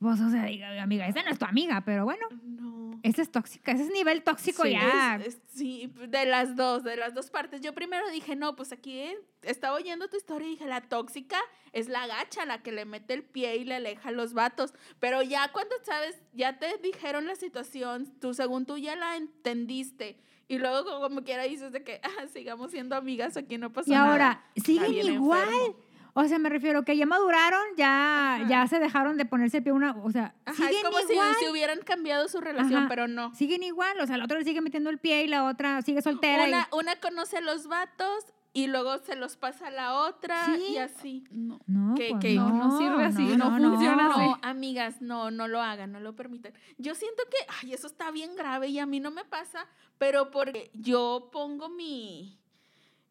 pues, o sea, diga, amiga, esa no es tu amiga, pero bueno, No. esa es tóxica, ese es nivel tóxico Sí, ya. Es- es- sí, de las dos, de las dos partes. Yo primero dije, no, pues aquí eh, estaba oyendo tu historia y dije, la tóxica es la gacha, la que le mete el pie y le aleja a los vatos. Pero ya cuando sabes, ya te dijeron la situación, tú según tú ya la entendiste. Y luego como quiera dices de que ah, sigamos siendo amigas, aquí no pasa Y nada. ahora, siguen bien igual. enfermo. O sea, me refiero que ya maduraron, ya, Ajá. ya se dejaron de ponerse el pie una, o sea, Ajá, siguen es como si, igual. si hubieran cambiado su relación, Ajá. pero no. Siguen igual, o sea, la otra le sigue metiendo el pie y la otra sigue soltera. y- Una, una conoce a los vatos y luego se los pasa a la otra Sí. y así. No. No, que- pues que no, no sirve así, no funciona así. No, amigas, no, no lo hagan, no lo permitan. Yo siento que, ay, eso está bien grave y a mí no me pasa, pero porque yo pongo mi,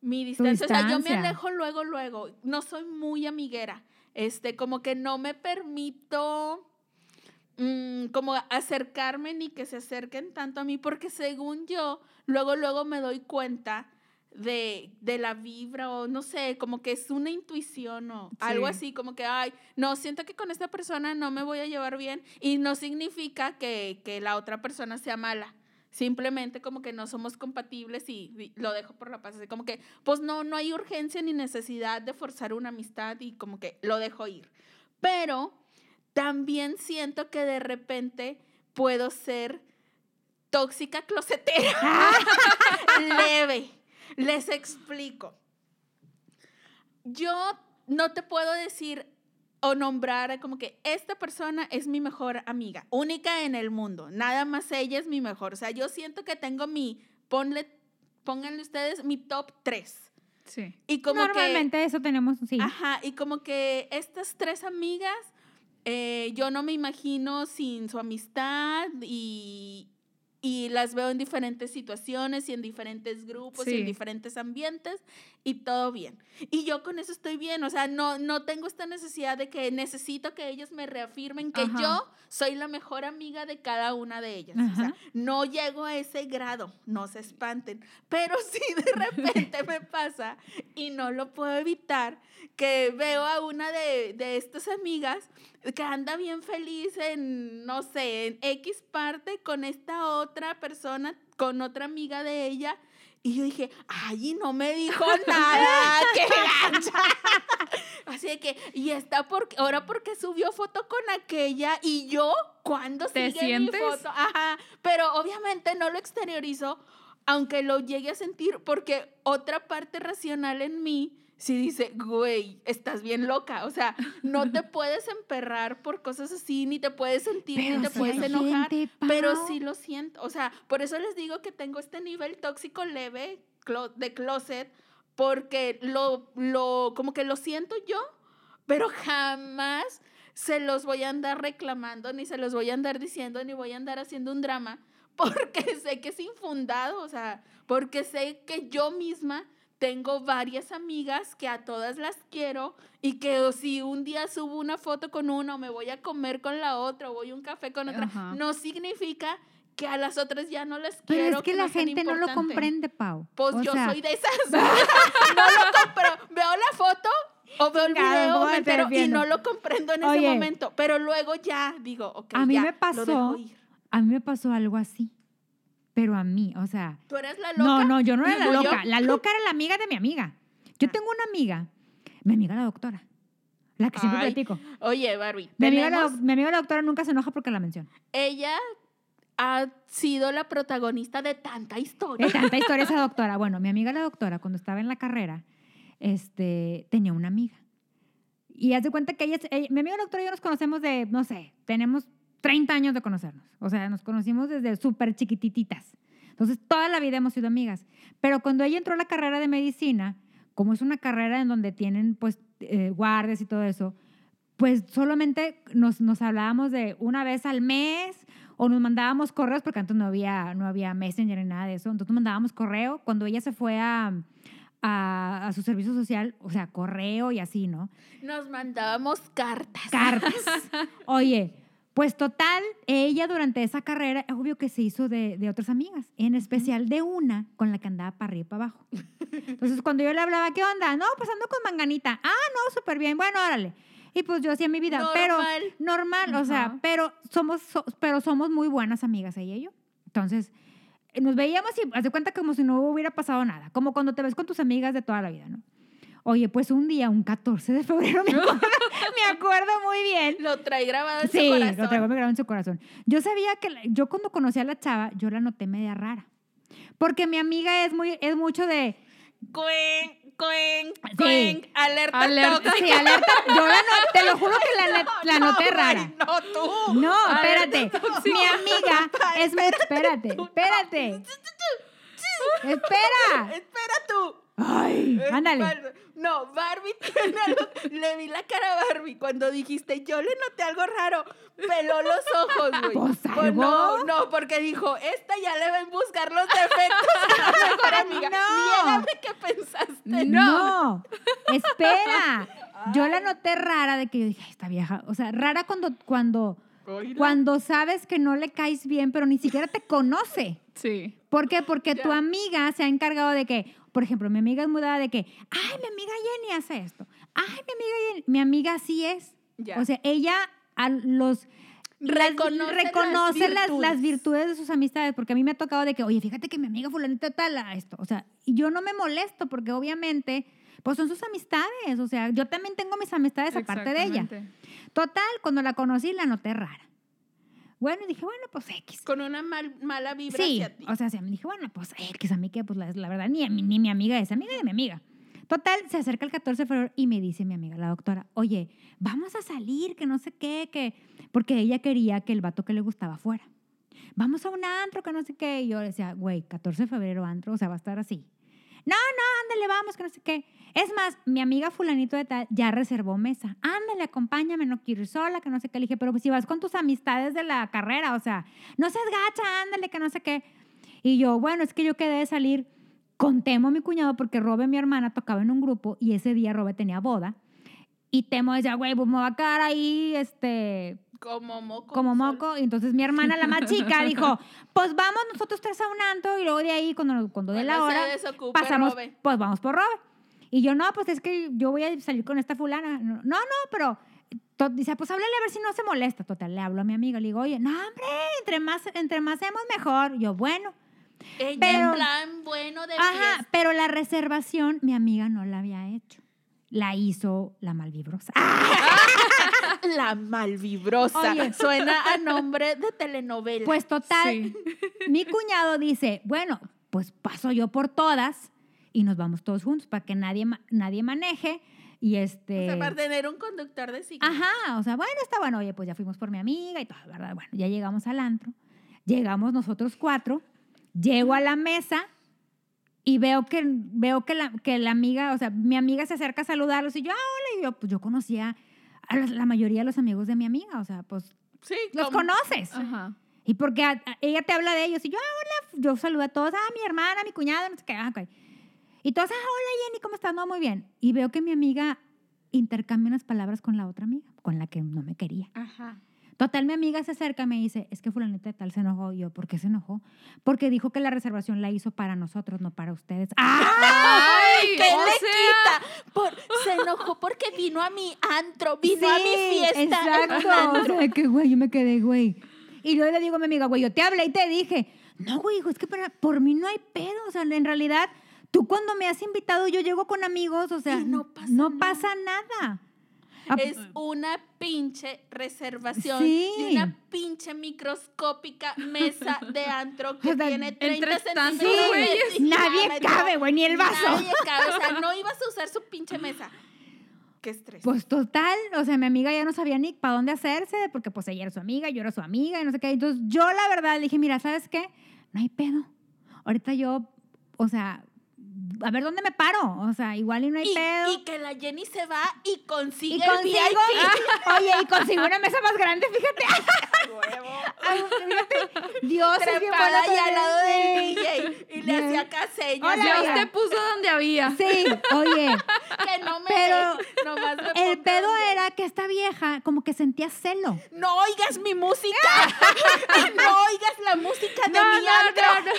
mi distancia, o sea, yo me alejo luego, luego. No soy muy amiguera, este, como que no me permito mm, como acercarme ni que se acerquen tanto a mí, porque según yo, luego, luego me doy cuenta de, de la vibra o no sé, como que es una intuición o algo Sí. así, como que, ay, no, siento que con esta persona no me voy a llevar bien y no significa que, que la otra persona sea mala. Simplemente como que no somos compatibles y, lo dejo por la paz. Así como que, pues no, no hay urgencia ni necesidad de forzar una amistad y como que lo dejo ir. Pero también siento que de repente puedo ser tóxica closetera. Leve. Les explico. Yo no te puedo decir o nombrar como que esta persona es mi mejor amiga, única en el mundo. Nada más ella es mi mejor. O sea, yo siento que tengo mi, ponle, pónganle ustedes mi top 3. Sí. Y como que Normalmente eso tenemos, sí. Ajá, y como que estas tres amigas, eh, yo no me imagino sin su amistad y, y las veo en diferentes situaciones y en diferentes grupos y Sí. en diferentes ambientes y todo bien. Y yo con eso estoy bien, o sea, no, no tengo esta necesidad de que necesito que ellos me reafirmen que Ajá. yo soy la mejor amiga de cada una de ellas. O sea, Ajá. no llego a ese grado, no se espanten, pero sí de repente me pasa y no lo puedo evitar que veo a una de, de estas amigas que anda bien feliz en, no sé, en X parte con esta otra persona, con otra amiga de ella. Y yo dije, ay, y no me dijo nada, qué gancha. Así de que, y está porque, ahora porque subió foto con aquella y yo, ¿cuándo ¿Te sigue sientes? mi foto? Ajá, pero obviamente no lo exteriorizo, aunque lo llegue a sentir, porque otra parte racional en mí sí dice, güey, estás bien loca. O sea, no te puedes emperrar por cosas así, ni te puedes sentir, ni te puedes enojar. gente, pero sí lo siento. O sea, por eso les digo que tengo este nivel tóxico leve de closet, porque lo, lo, como que lo siento yo, pero jamás se los voy a andar reclamando, ni se los voy a andar diciendo, ni voy a andar haciendo un drama, porque sé que es infundado, o sea, porque sé que yo misma tengo varias amigas que a todas las quiero y que si un día subo una foto con una o me voy a comer con la otra o voy a un café con otra, Ajá. no significa que a las otras ya no las Pero quiero. es que la gente no lo comprende, Pau. Pues O yo sea, soy de esas. no lo compro. Veo la foto o veo el video ¿cómo me me entero y no lo comprendo en Oye. ese momento. Pero luego ya digo, ok, A mí ya, me lo dejo ir. A mí me pasó algo así. Pero a mí, o sea, ¿Tú eres la loca? No, no, yo no era la loca. La loca era la amiga de mi amiga. Yo tengo una amiga, mi amiga la doctora, la que siempre Ay, platico. Oye, Barbie, Mi amiga, la, mi amiga la doctora nunca se enoja porque la menciono. ella ha sido la protagonista de tanta historia. De tanta historia esa doctora. Bueno, mi amiga la doctora, cuando estaba en la carrera, este, tenía una amiga. Y haz de cuenta que ella, ella- mi amiga la doctora y yo nos conocemos de, no sé, tenemos 30 años de conocernos. O sea, nos conocimos desde súper chiquitititas. Entonces, toda la vida hemos sido amigas. Pero cuando ella entró a la carrera de medicina, como es una carrera en donde tienen, pues, eh, guardias y todo eso, pues solamente nos, nos hablábamos de una vez al mes o nos mandábamos correos, porque antes no había, no había Messenger ni nada de eso. Entonces nos mandábamos correo. Cuando ella se fue a, a, a su servicio social, o sea, correo y así, ¿no? Nos mandábamos cartas. Cartas. Oye, pues total, ella durante esa carrera, obvio que se hizo de, de otras amigas, en especial de una con la que andaba para arriba y para abajo. Entonces, cuando yo le hablaba, ¿qué onda? No, pues ando con manganita. Ah, no, súper bien. Bueno, órale. Y pues yo hacía mi vida, pero Normal. normal, o sea, pero somos, so- pero somos muy buenas amigas ella y yo. Entonces, eh, nos veíamos y haz de cuenta como si no hubiera pasado nada, como cuando te ves con tus amigas de toda la vida, ¿no? Oye, pues un día, un 14 de febrero, me acuerdo, me acuerdo muy bien. Lo trae grabado en Sí, su corazón. lo traigo grabado en su corazón. Yo sabía que, la- yo cuando conocí a la chava, yo la noté media rara. Porque mi amiga es, muy, es mucho de, Cuen, cuen, Sí. cuen, alerta, Alerta. sí, alerta, yo la no- te lo juro que la, la No, noté rara. No, tú. No, espérate. Mi amiga es muy. Espérate, espérate. Espera. Espera tú. Ay, ándale. Bar- No, Barbie tiene algo- Le vi la cara a Barbie cuando dijiste, yo le noté algo raro. Peló los ojos, güey. Pues, Pues no, no, porque dijo, esta ya le a buscar los defectos a la mejor amiga. No. Que pensaste. No, espera. Yo la noté rara de que yo dije, "Ay, esta vieja. O sea, rara cuando, cuando, cuando sabes que no le caes bien, pero ni siquiera te conoce. Sí. ¿Por qué? Porque tu amiga se ha encargado de que, por ejemplo, mi amiga es mudada de que, ay, mi amiga Jenny hace esto. Ay, mi amiga Jenny. Mi amiga así es. Ya. O sea, ella a los las- Reconoce las reconoce las, las virtudes. de sus amistades, porque a mí me ha tocado de que, oye, fíjate que mi amiga fulanita tal a esto. O sea, y yo no me molesto porque obviamente, pues son sus amistades. O sea, yo también tengo mis amistades aparte de ella. Total, cuando la conocí la noté rara. Bueno, dije, bueno, pues X. Con una mal- mala vibra Sí, hacia ti. o sea, sí, me dije, bueno, pues X, a mí que, pues la, la verdad, ni, a mí- ni mi amiga es amiga de mi amiga. Total, se acerca el 14 de febrero y me dice mi amiga, la doctora, oye, vamos a salir, que no sé qué, que... Porque ella quería que el vato que le gustaba fuera. Vamos a un antro, que no sé qué. Y yo le decía, güey, 14 de febrero antro, o sea, va a estar así. No, no, ándale, vamos, que no sé qué. Es más, mi amiga fulanito de tal ya reservó mesa. Ándale, acompáñame, no quiero ir sola, que no sé qué. Le dije, pero pues si vas con tus amistades de la carrera, o sea, no seas gacha, ándale, que no sé qué. Y yo, bueno, es que yo quedé de salir con Temo, mi cuñado, porque Robe, mi hermana, tocaba en un grupo y ese día Robe tenía boda. Y Temo decía, güey, pues me va a quedar ahí, este, Como moco. como sol. moco. Y entonces mi hermana, la más chica, dijo, pues vamos nosotros tres a un antro y luego de ahí, cuando, cuando dé la hora, pasamos, Robe. pues vamos por Robe. Y yo, no, pues es que yo voy a salir con esta fulana. No, no, pero to- dice, pues háblale a ver si no se molesta. Total, le hablo a mi amiga, le digo, oye, no, hombre, entre más, entre más hacemos mejor. Yo, bueno, Ella Pero- en plan bueno de Ajá, fiesta. pero la reservación mi amiga no la había hecho. La hizo la malvibrosa. La malvibrosa. Oye. Suena a nombre de telenovela. Pues total, Sí. mi cuñado dice, bueno, pues paso yo por todas y nos vamos todos juntos para que nadie, nadie maneje. Y O este... sea, para tener un conductor de signo. Ajá, o sea, bueno, está bueno, oye, pues ya fuimos por mi amiga y todo, ¿verdad? Bueno, ya llegamos al antro, llegamos nosotros cuatro, llego a la mesa y veo que, veo que, la, que la amiga, o sea, mi amiga se acerca a saludarlos y yo, ah, hola, y yo, pues yo conocía a la mayoría de los amigos de mi amiga, o sea, pues Sí, los como- conoces. Ajá. Y porque a- a- ella te habla de ellos y yo, ah, hola, yo saludo a todos, ah, mi hermana, mi cuñado, no sé qué, ah, ok. Y todos, ah, hola Jenny, ¿cómo estás? No, muy bien. Y veo que mi amiga intercambia unas palabras con la otra amiga, con la que no me quería. Ajá. Total, mi amiga se acerca y me dice, es que fulanita de tal se enojó. Y yo, ¿por qué se enojó? Porque dijo que la reservación la hizo para nosotros, no para ustedes. ¡Ah! ¿Qué o le sea, quita? Por- se enojó porque vino a mi antro, vino a mi fiesta. Exacto. O sea, que güey, yo me quedé, güey. Y luego le digo a mi amiga, güey, yo te hablé y te dije, no, güey, hijo, es que para- por mí no hay pedo. O sea, en realidad, tú cuando me has invitado, yo llego con amigos, o sea, Y no pasa no nada. pasa nada. Ah, Es una pinche reservación Sí. y una pinche microscópica mesa de antro que O sea, tiene 30 entre tantos centímetros. güeyes, nadie cabe, güey, ni el vaso. Nadie cabe, o sea, no ibas a usar su pinche mesa. Qué estrés. Pues total, o sea, mi amiga ya no sabía ni para dónde hacerse, porque pues ella era su amiga, yo era su amiga y no sé qué. Entonces yo la verdad le dije, mira, ¿sabes qué? No hay pedo. Ahorita yo, o sea, a ver dónde me paro. O sea, igual y no hay y, pedo. y que la Jenny se va y consigue Y el consigo, VIP. oye, y consigo una mesa más grande, fíjate. Ay, fíjate, Dios es bien trepada ahí al lado del. DJ y le Bien. hacía acá señas. Hola, amiga. usted puso donde había. Sí, oye, que no me Pero nomás me el pedo donde- era que esta vieja como que sentía celo. No oigas mi música. no oigas la música de No, mi no, antro.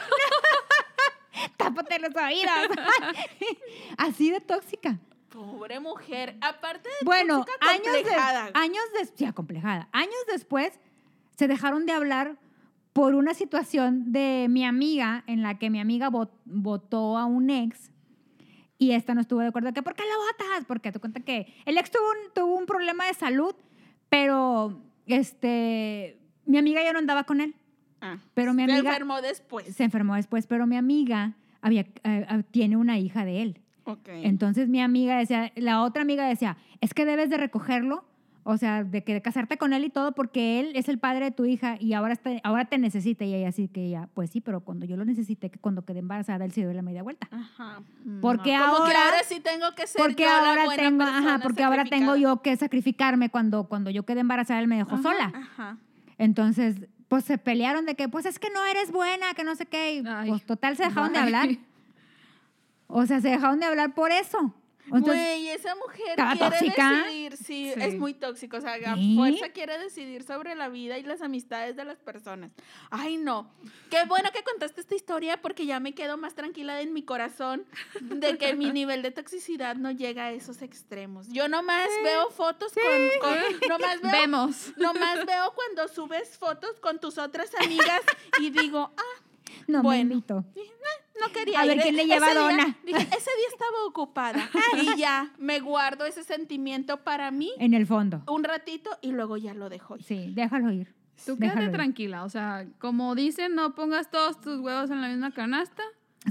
Tápate los oídos. Así de tóxica. Pobre mujer. Aparte de Bueno, tóxica, años, de- complejada. años des- sí, acomplejada. Años después se dejaron de hablar por una situación de mi amiga en la que mi amiga vot- votó a un ex y esta no estuvo de acuerdo. Que, ¿Por qué lo votas? Porque te cuenta que el ex tuvo un, tuvo un problema de salud, pero este, mi amiga ya no andaba con él. Ah, Pero mi se amiga enfermó después. se enfermó después, pero mi amiga había, eh, eh, tiene una hija de él. Ok. Entonces mi amiga decía, la otra amiga decía, es que debes de recogerlo, o sea, de que de casarte con él y todo, porque él es el padre de tu hija y ahora, está, ahora te necesita. Y ella así que ella, pues sí, pero cuando yo lo necesité, que cuando quedé embarazada, él se dio la media vuelta. Ajá. Porque Como que ahora- ahora sí tengo que ser Porque yo la ahora buena tengo, ajá, porque ahora tengo yo que sacrificarme cuando, cuando yo quedé embarazada, él me dejó Ajá. sola. Ajá. Entonces, pues se pelearon de que, pues es que no eres buena, que no sé qué. Y, pues total se dejaron de hablar. O sea, se dejaron de hablar por eso. Güey, esa mujer ¿estaba quiere tóxica? decidir, sí, Sí. es muy tóxico, o sea, a ¿Sí? fuerza quiere decidir sobre la vida y las amistades de las personas. Ay, no. Qué bueno que contaste esta historia porque ya me quedo más tranquila en mi corazón de que mi nivel de toxicidad no llega a esos extremos. Yo nomás veo fotos con, con- nomás veo Vemos. Nomás veo cuando subes fotos con tus otras amigas y digo, ah, no bueno. me invito. No quería A ver ir. quién le Ese lleva día- dona. Dije, ese día estaba ocupada y ya me guardo ese sentimiento para mí En el fondo. un ratito y luego ya lo dejo. ir. Sí, déjalo ir. Tú Déjalo quédate ir. tranquila. O sea, como dicen, no pongas todos tus huevos en la misma canasta.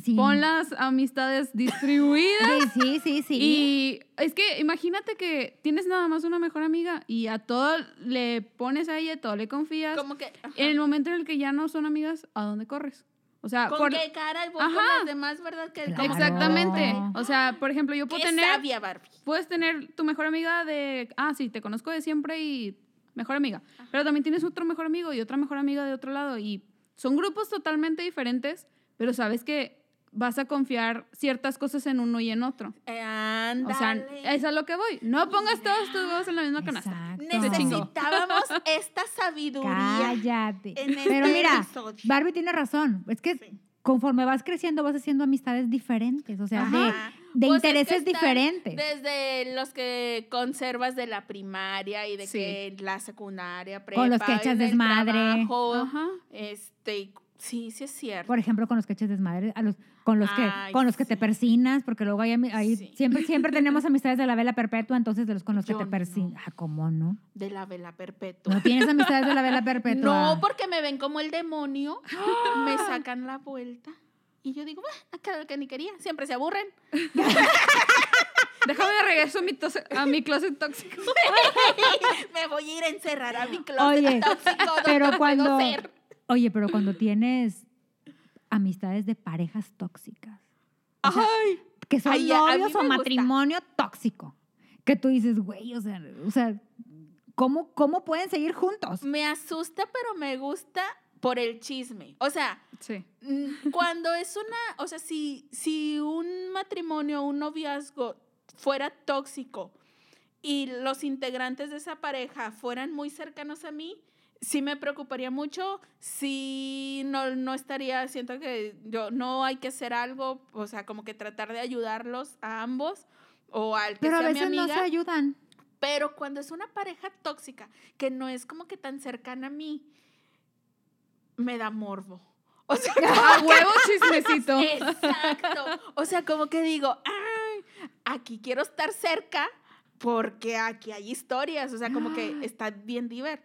Sí. Pon las amistades distribuidas. Sí, sí, sí, sí. Y es que imagínate que tienes nada más una mejor amiga y a todo le pones a ella, todo le confías. Como que, ajá. En el momento en el que ya no son amigas, ¿a dónde corres? O sea, ¿con por- qué cara voy con Ajá. las demás, verdad? Que, Claro. Exactamente. O sea, por ejemplo, yo Qué puedo tener, sabia, Barbie. puedes tener tu mejor amiga de, ah, sí, te conozco de siempre y mejor amiga. Pero también tienes otro mejor amigo y otra mejor amiga de otro lado y son grupos totalmente diferentes, pero sabes que vas a confiar ciertas cosas en uno y en otro. Eh, O sea, es a lo que voy. No pongas todos tus huevos en la misma canasta. Necesitábamos esta sabiduría. Cállate. en Pero este mira, episodio. Barbie tiene razón. Es que Sí. conforme vas creciendo vas haciendo amistades diferentes, o sea, de, Ajá. de Pues es que intereses diferentes. Desde los que conservas de la primaria y de Sí. que la secundaria, prepa, Con los que echas desmadre. trabajo, Ajá. este, Sí, sí es cierto. Por ejemplo, con los que eches desmadre, a los, con los que, Ay, con los que te persinas, porque luego hay, hay- Sí. siempre, siempre tenemos amistades de la vela perpetua, entonces de los con los que te no. persinas. Ah, ¿cómo no? De la vela perpetua. No tienes amistades de la vela perpetua. No, porque me ven como el demonio, me sacan la vuelta. Y yo digo, "Bah, lo que ni quería, siempre se aburren. Déjame de regreso a mi, a mi closet tóxico. me voy a ir a encerrar a mi closet Oye, tóxico pero cuando, oye, pero cuando tienes amistades de parejas tóxicas, o sea, Ay, que son Ay, novios o gusta. matrimonio tóxico, que tú dices, güey, o sea, o sea, ¿cómo, cómo pueden seguir juntos? me asusta, pero me gusta por el chisme. O sea, Sí. cuando es una, o sea, si, si un matrimonio, un noviazgo fuera tóxico y los integrantes de esa pareja fueran muy cercanos a mí, sí me preocuparía mucho, sí no, no estaría, siento que yo no hay que hacer algo, o sea, como que tratar de ayudarlos a ambos o al que Pero a sea mi veces no amiga. se ayudan. Pero cuando es una pareja tóxica, que no es como que tan cercana a mí, me da morbo. O sea, A huevo chismecito. exacto. O sea, como que digo, "Ay, aquí quiero estar cerca porque aquí hay historias. O sea, como que está bien diver.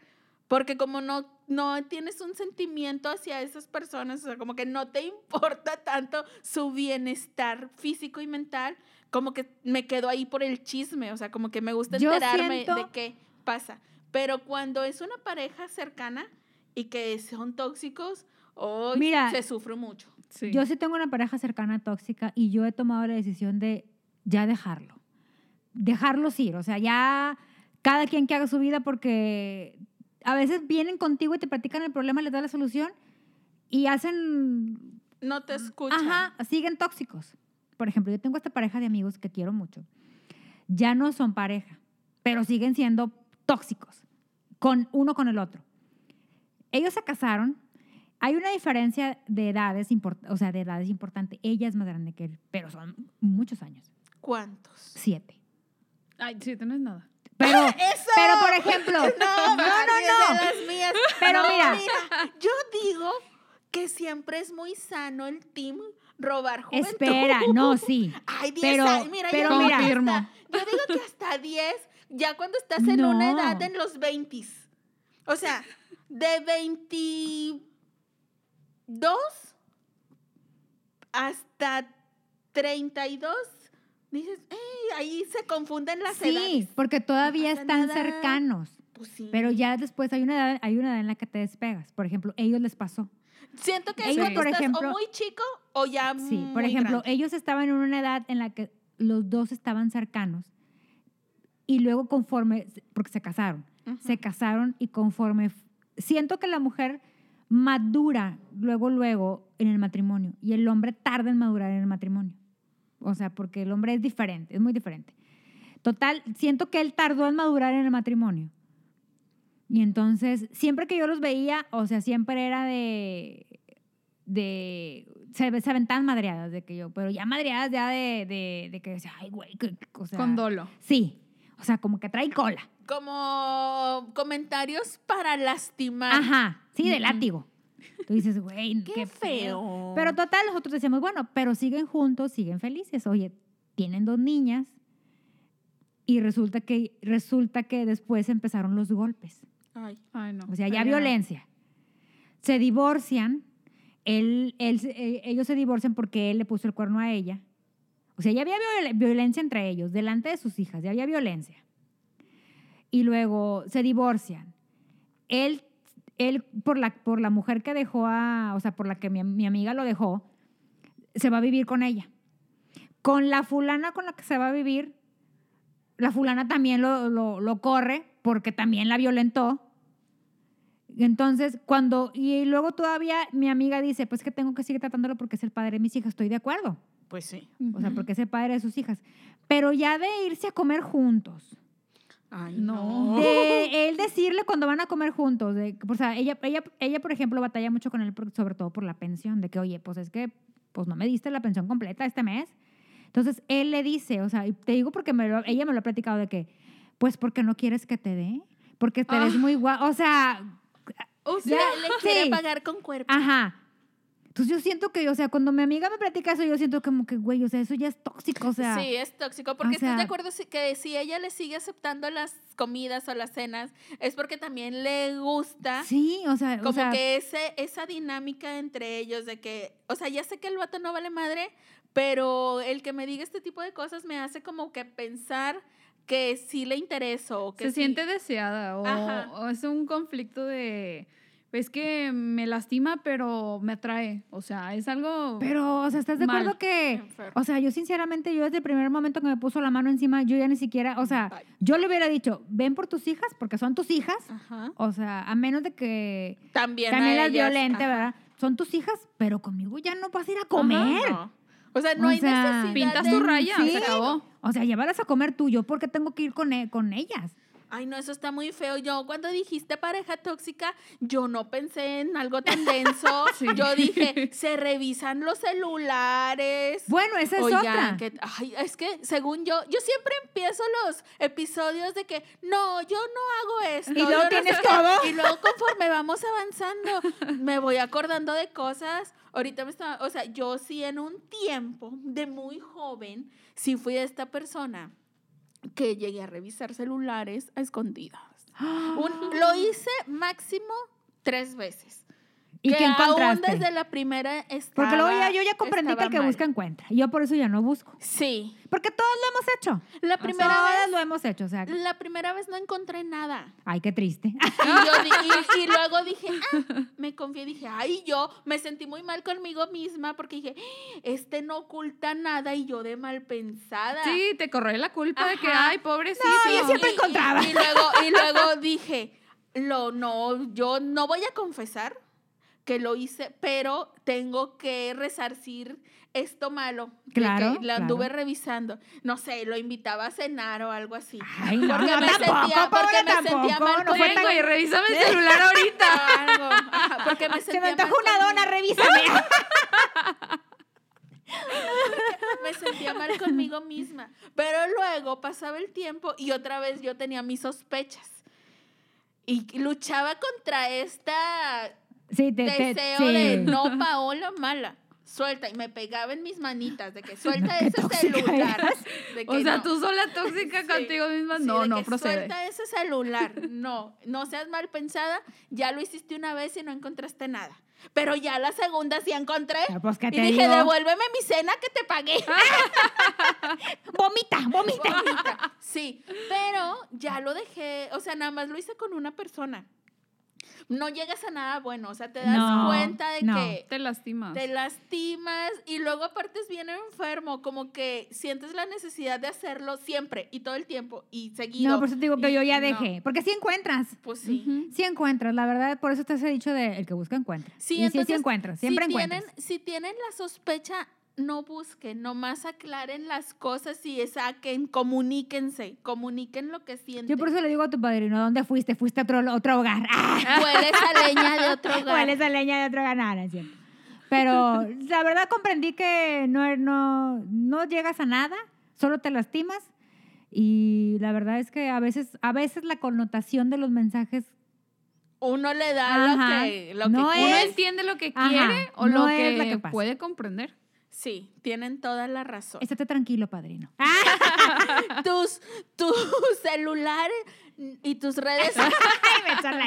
Porque como no, no tienes un sentimiento hacia esas personas, o sea, como que no te importa tanto su bienestar físico y mental, como que me quedo ahí por el chisme, o sea, como que me gusta enterarme siento- de qué pasa. Pero cuando es una pareja cercana y que son tóxicos, hoy Mira, se sufre mucho. Sí. Yo sí tengo una pareja cercana tóxica y yo he tomado la decisión de ya dejarlo. Dejarlos ir. O sea, ya cada quien que haga su vida porque a veces vienen contigo y te platican el problema, les da la solución y hacen, No te escuchan. ajá, siguen tóxicos. Por ejemplo, yo tengo esta pareja de amigos que quiero mucho. Ya no son pareja, pero siguen siendo tóxicos con uno con el otro. Ellos se casaron. Hay una diferencia de edades, o sea, de edades importante. Ella es más grande que él, pero son muchos años. ¿Cuántos? Siete. Ay, sí, no es nada. Pero, ¡Eso! pero por ejemplo, No, no, no, no. las mías. Pero No, mira. yo digo que siempre es muy sano el team robar juventud. Espera, no, sí. Ay, 10 Pero- años. Mira, pero yo, mira. hasta- yo digo que hasta 10, ya cuando estás en una No. edad en los 20. O sea, de 22 hasta 32, dices, "Ey, ahí se confunden las Sí, edades. porque todavía están nada. cercanos. Pues sí. Pero ya después hay una edad, hay una edad en la que te despegas. Por ejemplo, ellos les pasó. Siento que Ellos, cuando por estás ejemplo- o muy chico o ya Sí, por ejemplo, grande. ellos estaban en una edad en la que los dos estaban cercanos y luego conforme, porque se casaron, se casaron y conforme, siento que la mujer madura luego, luego en el matrimonio y el hombre tarda en madurar en el matrimonio. O sea, porque el hombre es diferente, es muy diferente. Total, siento que él tardó en madurar en el matrimonio. Y entonces, siempre que yo los veía, o sea, siempre era de, de, se, se aventaban madreadas de que yo, pero ya madreadas ya de, de, de que decía, ay, güey, que- o sea, Con dolo. Sí, o sea, como que trae cola. Como comentarios para lastimar. Ajá, sí, de Ujú. látigo. Tú dices, güey, Qué, qué, feo. pedo". Pero total, nosotros decíamos, bueno, pero siguen juntos, siguen felices. Oye, tienen dos niñas y resulta que, resulta que después empezaron los golpes. Ay. Ay, no. O sea, ya Ay, no. violencia. Se divorcian. Él, él, eh, ellos se divorcian porque él le puso el cuerno a ella. O sea, ya había viol- violencia entre ellos, delante de sus hijas, ya había violencia. Y luego se divorcian. Él, él por, la, por la mujer que dejó a, o sea, por la que mi, mi amiga lo dejó, se va a vivir con ella. Con la fulana con la que se va a vivir, la fulana también lo, lo, lo corre porque también la violentó. Entonces, cuando, y luego todavía mi amiga dice, pues que tengo que seguir tratándolo porque es el padre de mis hijas, estoy de acuerdo, Pues sí. o sea, porque es el padre de sus hijas. Pero ya de irse a comer juntos, Ay, No. de él decirle cuando van a comer juntos, de, o sea, ella, ella, ella, por ejemplo, batalla mucho con él, por- sobre todo por la pensión, de que, oye, pues es que, pues no me diste la pensión completa este mes. Entonces, él le dice, o sea, y te digo porque me lo- ella me lo ha platicado de que, pues porque no quieres que te dé, porque te ves Ah. muy guau, o sea, O sea, Ya, le quiere sí. pagar con cuerpo. Ajá. Entonces yo siento que, o sea, cuando mi amiga me platica eso, yo siento como que, güey, o sea, eso ya es tóxico, o sea. sí, es tóxico. Porque o estás de acuerdo que si ella le sigue aceptando las comidas o las cenas, es porque también le gusta Sí, o sea, como o sea, que ese, esa dinámica entre ellos de que, o sea, ya sé que el vato no vale madre, pero el que me diga este tipo de cosas me hace como que pensar que sí le intereso. Que Se sí- siente deseada o es un conflicto de... Es que me lastima, pero me atrae. O sea, es algo... pero, o sea, ¿estás de Mal. acuerdo que, Enfermo. o sea, yo sinceramente, yo desde el primer momento que me puso la mano encima, yo ya ni siquiera, o sea, yo le hubiera dicho, ven por tus hijas, porque son tus hijas, Ajá. o sea, a menos de que También, también las violente, ajá. ¿verdad? Son tus hijas, pero conmigo ya no vas a ir a Ajá, comer. no. O sea, no O hay sea, necesidad Pintas de- tu raya, Sí. se acabó. O sea, llévalas a comer tú, yo porque tengo que ir con, e- con ellas. Ay, no, eso está muy feo. Yo cuando dijiste pareja tóxica, yo no pensé en algo tan denso. Sí. Yo dije, se revisan los celulares. Bueno, esa es Oigan, otra. que, ay, es que según yo, yo siempre empiezo los episodios de que, no, yo no hago esto. Y luego no tienes qué". todo. Y luego conforme vamos avanzando, me voy acordando de cosas. Ahorita me estaba, o sea, yo sí en un tiempo de muy joven, sí fui esta persona que llegué a revisar celulares a escondidas. Un- lo hice máximo tres veces. ¿Y que qué aún desde la primera estaba, Porque luego ya yo ya comprendí que el que mal. busca encuentra. Y yo por eso ya no busco. Sí. Porque todos lo hemos hecho. La primera Todas vez lo hemos hecho. O sea, La primera vez no encontré nada. ay, qué triste. Y, yo di- y- y luego dije, ah, me confié, dije, ay, yo me sentí muy mal conmigo misma porque dije, este no oculta nada y yo de mal pensada. Sí, te corre la culpa de que, ay, pobrecito. No, yo siempre Y- y- encontraba. Y, luego, y luego dije, lo, no, yo no voy a confesar que lo hice, pero tengo que resarcir esto malo. Claro, Que la anduve claro. revisando. No sé, lo invitaba a cenar o algo así. Ay, no, Porque no, me tampoco, sentía, porque pobre, me sentía tampoco, mal no fue tan- revísame el celular ahorita. algo. Ajá, porque me Se sentía me antoja mal una dona, revísame. me sentía mal conmigo misma. Pero luego pasaba el tiempo y otra vez yo tenía mis sospechas. Y luchaba contra esta Sí, te, te- deseo sí. de no, Paola, mala. Suelta. Y me pegaba en mis manitas de que suelta ese celular. De que O sea, no. tú sola tóxica Sí. contigo misma. Sí, No, de no que procede. Suelta ese celular. No, no seas mal pensada. Ya lo hiciste una vez y no encontraste nada. Pero ya la segunda sí encontré. Ah, Pues Y dije, digo, devuélveme mi cena que te pagué. vomita, vomita. Bonita. Sí, pero ya lo dejé, o sea, nada más lo hice con una persona. No llegas a nada bueno, o sea, te das No, cuenta de no. que Te lastimas. te lastimas y luego aparte es bien enfermo, como que sientes la necesidad de hacerlo siempre y todo el tiempo y seguido. No, por eso te digo que Y yo ya no, dejé. Porque sí encuentras. Pues sí. Sí encuentras, la verdad, por eso te he dicho de el que busca encuentra. Sí, y sí, encuentras, siempre si encuentras. Tienen, si tienen la sospecha, no busquen, nomás aclaren las cosas y saquen, comuníquense, comuniquen lo que sienten. Yo por eso le digo a tu padrino, ¿dónde fuiste? Fuiste a otro, otro hogar. ¡Ah! Hueles a leña de otro hogar. Hueles a leña de otro hogar. No, no es cierto. Pero la verdad comprendí que no, no, no llegas a nada, solo te lastimas. Y la verdad es que a veces, a veces la connotación de los mensajes Uno le da Ajá. lo que, lo No que Uno entiende lo que Ajá, quiere o no lo es que, que puede comprender. Sí, tienen toda la razón. estate tranquilo, padrino. Tus, tu celular y tus redes,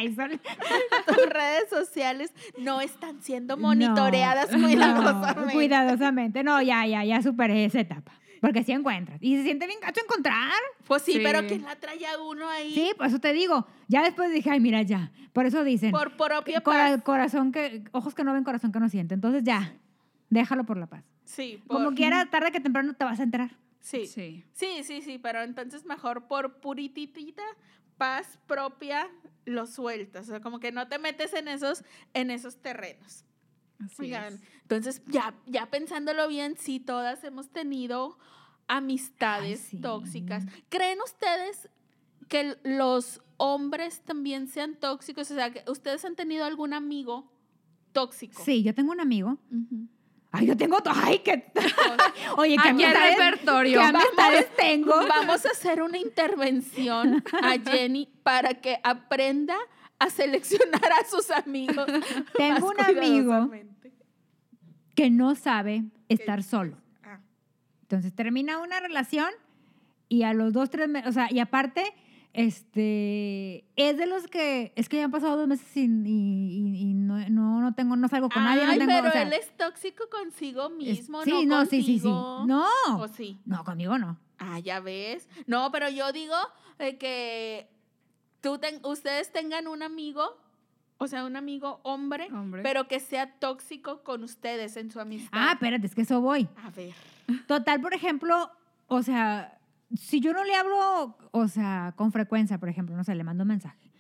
Lysol. tus redes sociales no están siendo monitoreadas No, cuidadosamente. no, cuidadosamente. No, ya, ya, ya superé esa etapa. Porque sí encuentras. Y se siente bien gacho encontrar. Pues sí, Sí. pero ¿quién la trae a uno ahí? Sí, por eso te digo. Ya después dije, ay, mira, ya. Por eso dicen. Por propia cora- paz. corazón que, ojos que no ven, corazón que no siente. Entonces ya, déjalo por la paz. Sí, por- Como quiera, tarde que temprano te vas a enterar. Sí. Sí. Sí, sí, sí, pero entonces mejor por purititita paz propia lo sueltas, o sea, como que no te metes en esos en esos terrenos. Así Oigan, es. entonces ya ya pensándolo bien, sí todas hemos tenido amistades Ay, sí. tóxicas. ¿Creen ustedes que los hombres también sean tóxicos? O sea, que ustedes han tenido algún amigo tóxico. Sí, yo tengo un amigo. Ujú. Ay, yo tengo. Ay, qué. Oye, ¿qué Aquí amistades, repertorio. ¿qué amistades tengo? Vamos a hacer una intervención a Jenny para que aprenda a seleccionar a sus amigos. Tengo un amigo que no sabe estar solo. Ah, Entonces termina una relación y a los dos, tres meses, o sea, y aparte, este, es de los que, es que ya han pasado dos meses sin, y, y- y no, no, no tengo, no salgo con nadie, no Ay, tengo, pero o sea, él es tóxico consigo es- mismo, sí, no no, sí, sí, sí. No, ¿O sí? no, conmigo no. Ah, ya ves. No, pero yo digo eh, que tú ten- ustedes tengan un amigo, o sea, un amigo hombre, Hombre. pero que sea tóxico con ustedes en su amistad. Ah, espérate, es que eso voy. A ver. Total, por ejemplo, o sea, si yo no le hablo, o sea, con frecuencia, por ejemplo, no sé, le mando un mensaje.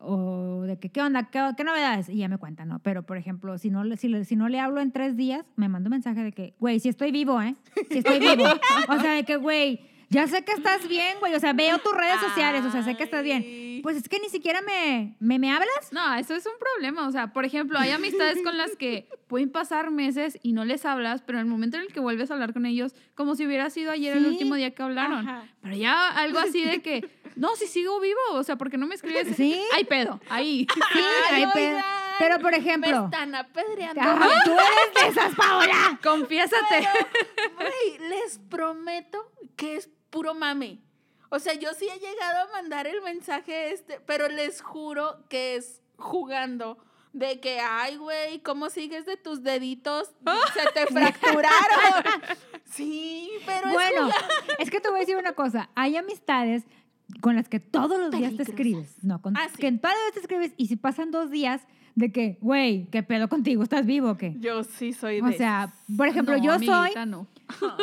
O de que, ¿qué onda? ¿Qué, qué novedades? Y ya me cuenta, ¿no? Pero, por ejemplo, si no, le- si, no le hablo en tres días, me manda un mensaje de que, güey, si estoy vivo, ¿eh? Si estoy vivo. O sea, de que, güey, ya sé que estás bien, güey. O sea, veo tus redes sociales, o sea, sé que estás bien. Pues es que ni siquiera me, me, me hablas. No, eso es un problema. O sea, por ejemplo, hay amistades con las que pueden pasar meses y no les hablas, pero en el momento en el que vuelves a hablar con ellos, como si hubiera sido ayer el último día que hablaron. Ajá. Pero ya algo así de que, no, si sigo vivo, o sea, ¿por qué no me escribes? Sí. Hay pedo, ahí. Sí, Ay, hay pedo. Pero, por Me ejemplo, están apedreando. Tú eres de esas, Paola. Confiésate. Güey, les prometo que es puro mame. O sea, yo sí he llegado a mandar el mensaje este, pero les juro que es jugando. De que, ay, güey, ¿cómo sigues de tus deditos? Se te fracturaron. Sí, pero es Bueno, jugando. es que te voy a decir una cosa. Hay amistades con las que todos los días te escribes. No, con, Ah, sí. que en todas las veces te escribes y si pasan dos días de que, güey, ¿qué pedo contigo? ¿Estás vivo o qué? Yo sí soy de O sea, por ejemplo, No, yo soy, no.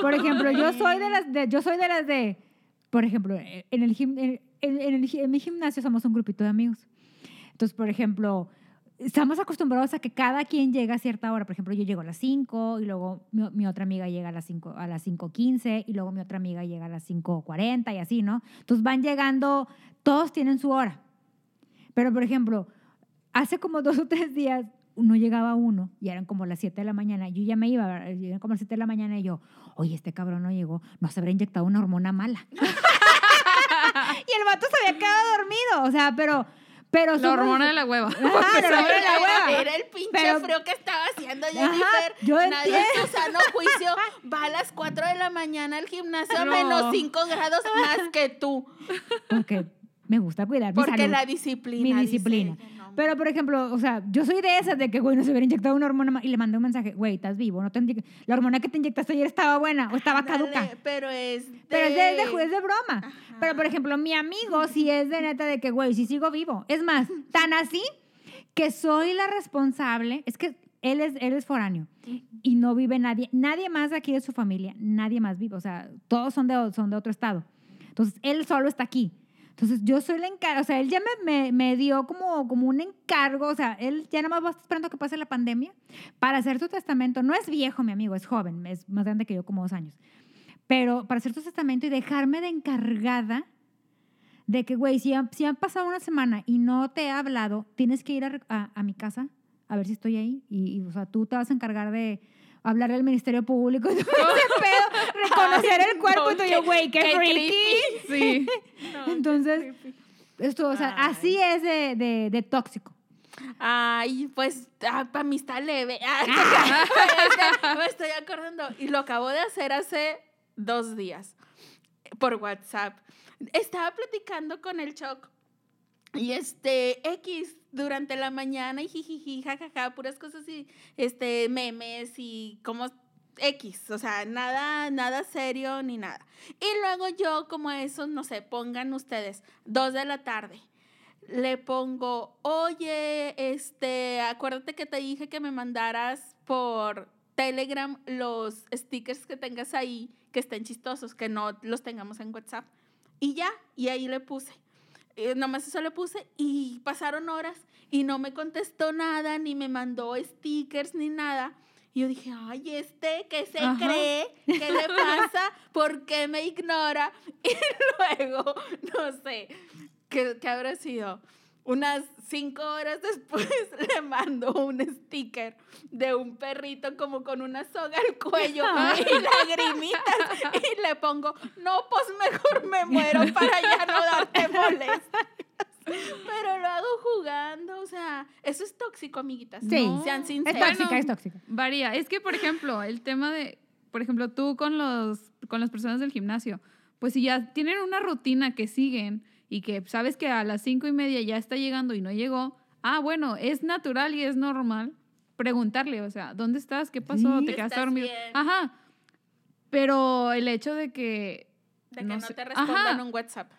Por ejemplo, yo soy de las de, yo soy de las de, por ejemplo, en el, gim- en, en- el en mi gimnasio somos un grupito de amigos. Entonces, por ejemplo, estamos acostumbrados a que cada quien llega a cierta hora. Por ejemplo, yo llego a las 5 y luego mi, mi otra amiga llega a las 5 a las 5:15 y luego mi otra amiga llega a las 5:40 y así, ¿no? Entonces van llegando, todos tienen su hora. Pero, por ejemplo, hace como dos o tres días no llegaba uno y eran como las 7 de la mañana. Yo ya me iba, eran como las 7 de la mañana y yo, oye, este cabrón no llegó, no se habrá inyectado una hormona mala. y el vato se había quedado dormido, o sea, pero... pero La somos- hormona de la hueva. Ajá, la hormona de la hueva. Era el pinche Pero- frío que estaba haciendo Ajá, Jennifer. yo Nadie en su sano juicio va a las 4 de la mañana al gimnasio a No. menos 5 grados más que tú. Porque me gusta cuidar mi Porque salud. la disciplina. mi disciplina. Pero, por ejemplo, o sea, yo soy de esas de que, güey, no se hubiera inyectado una hormona ma- y le mandé un mensaje, güey, estás vivo, no te la hormona que te inyectaste ayer estaba buena o estaba ándale, caduca. Pero es de... Pero es de, de, ju- es de broma. Ajá. Pero, por ejemplo, mi amigo sí es de neta de que, güey, sí sigo vivo. Es más, tan así que soy la responsable. Es que él es, él es foráneo y no vive nadie, nadie más de aquí de su familia, nadie más vive. O sea, todos son de, son de otro estado. Entonces, él solo está aquí. Entonces, yo soy la encargo, o sea, él ya me, me, me dio como, como un encargo, o sea, él ya nada más va esperando que pase la pandemia para hacer su testamento. No es viejo, mi amigo, es joven, es más grande que yo, como dos años. Pero para hacer tu testamento y dejarme de encargada de que, güey, si, han- si han pasado una semana y no te he hablado, tienes que ir a, a- a mi casa a ver si estoy ahí. Y, y, o sea, tú te vas a encargar de hablarle al Ministerio Público y todo ese pedo, reconocer el cuerpo no, y yo, güey, qué, qué freaky. Sí. No, Entonces. Esto, o sea, Ay. así es de, de, de tóxico. Ay, pues para mí está leve. Ah, es que me estoy acordando. Y lo acabo de hacer hace dos días por WhatsApp. Estaba platicando con el Choc. Y este, X, durante la mañana, y jijiji, jajaja, puras cosas y este, memes y como X, o sea, nada, nada serio ni nada. Y luego yo, como eso, no sé, pongan ustedes, dos de la tarde le pongo, oye, este, acuérdate que te dije que me mandaras por Telegram los stickers que tengas ahí, que estén chistosos, que no los tengamos en WhatsApp. Y ya, y ahí le puse. Eh, nomás eso le puse y pasaron horas y no me contestó nada, ni me mandó stickers, ni nada. Y yo dije, ay, este, ¿qué se Ajá. cree? ¿Qué le pasa? ¿Por qué me ignora? Y luego, no sé, ¿qué, qué habrá sido? Unas cinco horas después le mando un sticker de un perrito como con una soga al cuello Ay. y lagrimitas y le pongo, no, pues mejor me muero para ya no darte molestias. Pero lo hago jugando, o sea, eso es tóxico, amiguitas. Sí. No. Sean Es sinceras. tóxica, Bueno. es tóxica. Varía. Es que, por ejemplo, el tema de, por ejemplo, tú con los, con las personas del gimnasio, pues si ya tienen una rutina que siguen y que sabes que a las cinco y media ya está llegando y no llegó, ah, bueno, es natural y es normal preguntarle, o sea, ¿dónde estás? ¿Qué pasó? Sí. ¿Te quedaste ¿Estás dormido? bien? Ajá. Pero el hecho de que, De que no no, sé. te respondan Ajá. un WhatsApp.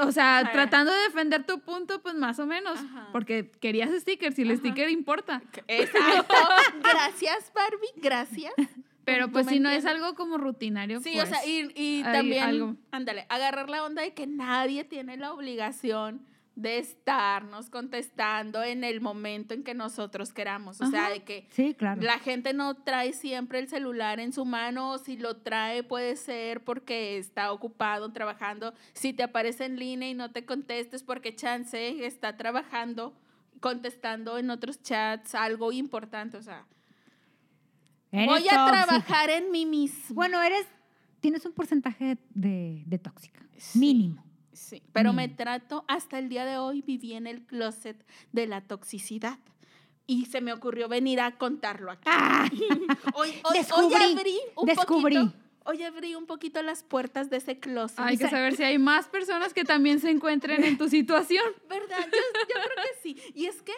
o sea, Ajá. tratando de defender tu punto, pues más o menos, Ajá. porque querías stickers y el sticker importa. Exacto. Gracias, Barbie. Gracias. Pero pues si no es algo como rutinario, Sí, pues, o sea, y, y también, algo. ándale, agarrar la onda de que nadie tiene la obligación de estarnos contestando en el momento en que nosotros queramos. O sea, de que Sí, claro. la gente no trae siempre el celular en su mano, o si lo trae puede ser porque está ocupado trabajando. Si te aparece en línea y no te contestes porque chance está trabajando, contestando en otros chats algo importante. O sea, Voy a tóxica. trabajar en mí mismo. Bueno, eres, tienes un porcentaje de, de tóxica, Sí. mínimo. Sí, pero me trato, hasta el día de hoy viví en el closet de la toxicidad. Y se me ocurrió venir a contarlo aquí. Ah, Hoy, hoy, Descubrí, hoy abrí un descubrí. poquito. Hoy abrí un poquito las puertas de ese closet. Hay que saber si hay más personas que también se encuentren en tu situación. ¿Verdad? Yo, yo creo que sí. Y es que,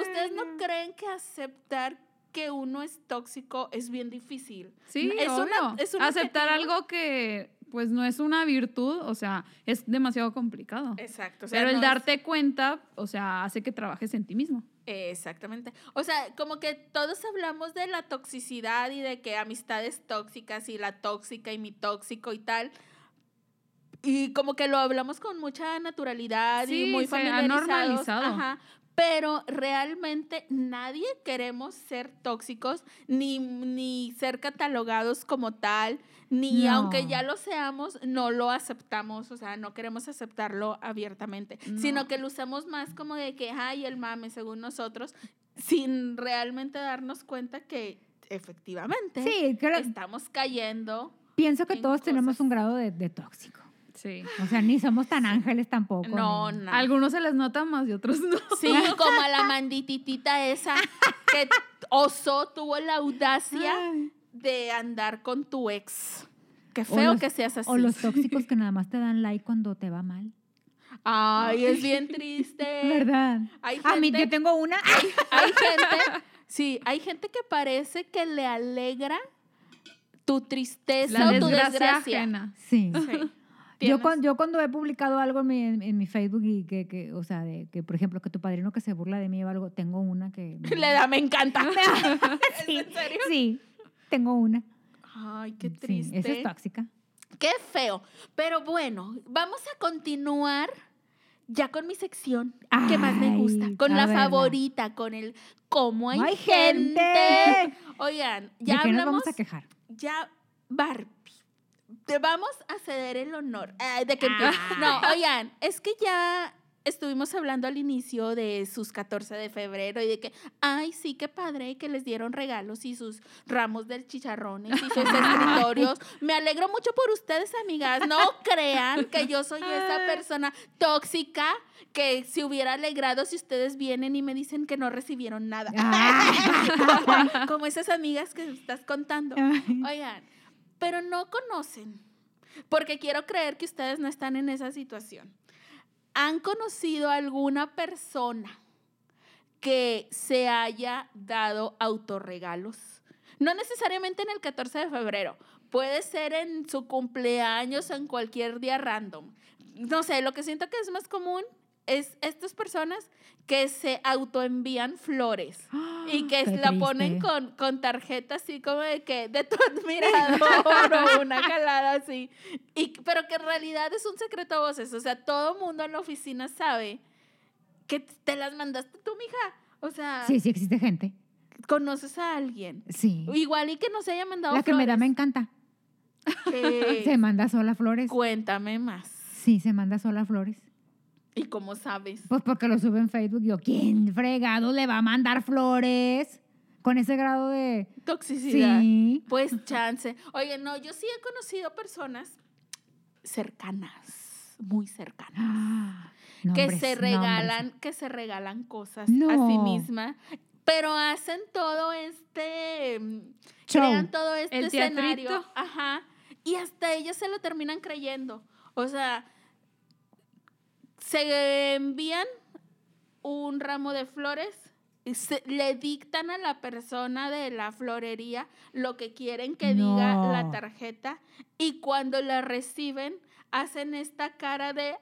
¿ustedes no creen que aceptar que uno es tóxico es bien difícil? Sí, es obvio. una- es un Aceptar objetivo. algo que pues no es una virtud, o sea, es demasiado complicado. Exacto. o sea, Pero el no es- darte cuenta, o sea, hace que trabajes en ti mismo. Exactamente. O sea, como que todos hablamos de la toxicidad y de que amistades tóxicas y la tóxica y mi tóxico y tal. Y como que lo hablamos con mucha naturalidad y muy normalizado. Ajá. Pero realmente nadie queremos ser tóxicos ni, ni ser catalogados como tal, ni No. aunque ya lo seamos, no lo aceptamos, o sea, no queremos aceptarlo abiertamente, sino No. que lo usamos más como de que, ay, el mame, según nosotros, sin realmente darnos cuenta que efectivamente Sí, creo- estamos cayendo. pienso que todos tenemos un grado de, de tóxico. Sí. O sea, ni somos tan ángeles tampoco. No, no. Algunos se les nota más y otros no. Sí, como a la mandititita esa que osó, tuvo la audacia Ay. de andar con tu ex. Qué feo los- que seas así. O los tóxicos que nada más te dan like cuando te va mal. Ay, es bien triste. ¿Verdad? Hay A mí, yo tengo una. Hay gente, sí, hay gente que parece que le alegra tu tristeza La o tu desgracia desgracia. ajena. Sí. Sí. Yo, cuando, yo cuando he publicado algo en mi, en, mi Facebook y que, que, o sea, de que, por ejemplo, que tu padrino que se burla de mí o algo, tengo una que... Le da, me encanta. ¿Es sí, en serio? sí, tengo una. Ay, qué Sí, triste. esa es tóxica. Qué feo. Pero bueno, vamos a continuar ya con mi sección que más me gusta, Ay, con la favorita, con el cómo hay, ¡Hay gente. gente! Oigan, ¿De ya qué nos hablamos, vamos a quejar? ya Barbie. Te vamos a ceder el honor Ay, de que. Ah. No, oigan, es que ya estuvimos hablando al inicio de sus 14 de febrero y de que, ay, sí, qué padre que les dieron regalos y sus ramos de chicharrones y sus escritorios. Me alegro mucho por ustedes, amigas. No crean que yo soy esa persona tóxica que se hubiera alegrado si ustedes vienen y me dicen que no recibieron nada. Como, como esas amigas que estás contando. Oigan, pero no conocen, porque quiero creer que ustedes no están en esa situación. ¿Han conocido alguna persona que se haya dado autorregalos? No necesariamente en el 14 de febrero, puede ser en su cumpleaños en cualquier día random. No sé, lo que siento que es más común es estas personas que se autoenvían flores y que la ponen con, con tarjeta así como de que de tu admirador o una calada así. Y, pero que en realidad es un secreto a voces. O sea, todo mundo en la oficina sabe que te las mandaste tú, mija. O sea, Sí, sí existe gente. conoces a alguien. Sí. Igual y que no se haya mandado La que me da me encanta. Se manda sola flores. Cuéntame más. Sí, se manda sola flores. ¿Y cómo sabes? Pues porque lo sube en Facebook. Yo, ¿quién fregado le va a mandar flores? Con ese grado de... Toxicidad. Sí. Pues chance. Oye, no, yo sí he conocido personas cercanas, muy cercanas, Ah, Nombres, que se nombres. regalan, que se regalan cosas a sí No. misma, pero hacen todo este mm, Show. crean todo este El escenario, teatrito. ajá, y hasta ellas se lo terminan creyendo. O sea, se envían un ramo de flores, y se- le dictan a la persona de la florería lo que quieren que diga la tarjeta y cuando la reciben hacen esta cara de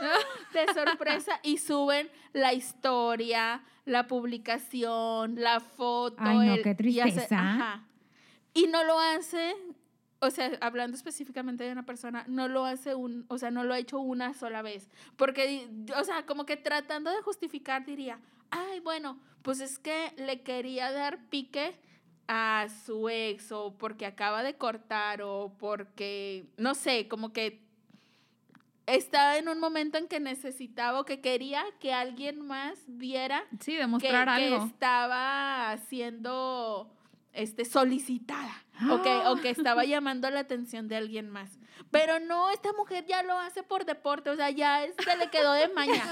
de sorpresa y suben la historia, la publicación, la foto. Ay, no, el- qué y hace- tristeza. ajá. Y no lo hace, o sea, hablando específicamente de una persona, no lo hace un, o sea, no lo ha hecho una sola vez. Porque, o sea, como que tratando de justificar diría, ay, bueno, pues es que le quería dar pique a su ex o porque acaba de cortar o porque, no sé, como que estaba en un momento en que necesitaba o que quería que alguien más viera Sí, que, demostrar que algo. estaba siendo este, solicitada o, que, o que estaba llamando la atención de alguien más. Pero no, esta mujer ya lo hace por deporte, o sea, ya se le quedó de maña.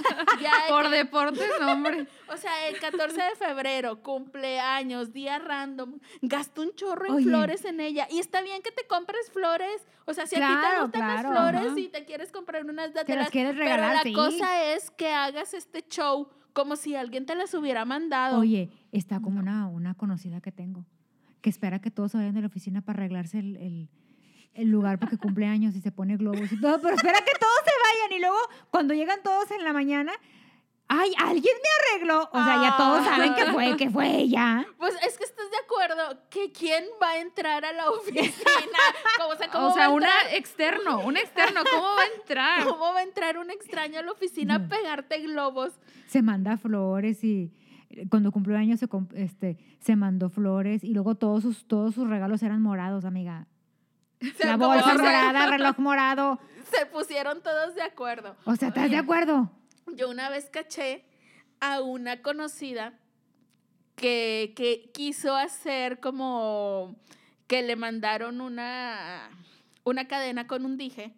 Ya de Por que- deportes, no, hombre. o sea, el 14 de febrero, cumpleaños, día random, gastó un chorro en Oye. flores en ella. Y está bien que te compres flores. O sea, si a ti te gustan claro, las flores ajá. y te quieres comprar unas Que las quieres pero regalar, la sí. cosa es que hagas este show como si alguien te las hubiera mandado. Oye, está como una, una conocida que tengo, que espera que todos se vayan de la oficina para arreglarse el, el- el lugar porque cumple años y se pone globos y todo, pero espera que todos se vayan y luego cuando llegan todos en la mañana, ¡ay, alguien me arregló! O sea, ya todos saben que fue, que fue ella. Pues es que estás de acuerdo que quién va a entrar a la oficina. Como, o sea, ¿cómo O sea, entrar- externo, un externo, ¿cómo va a entrar? ¿Cómo va a entrar un extraño a la oficina a pegarte globos? Se manda flores y cuando cumplió años se, este, se mandó flores y luego todos sus, todos sus regalos eran morados, amiga. La bolsa morada, reloj morado. Se pusieron todos de acuerdo. O sea, ¿estás de acuerdo? Yo una vez caché a una conocida que, que quiso hacer como que le mandaron una, una cadena con un dije,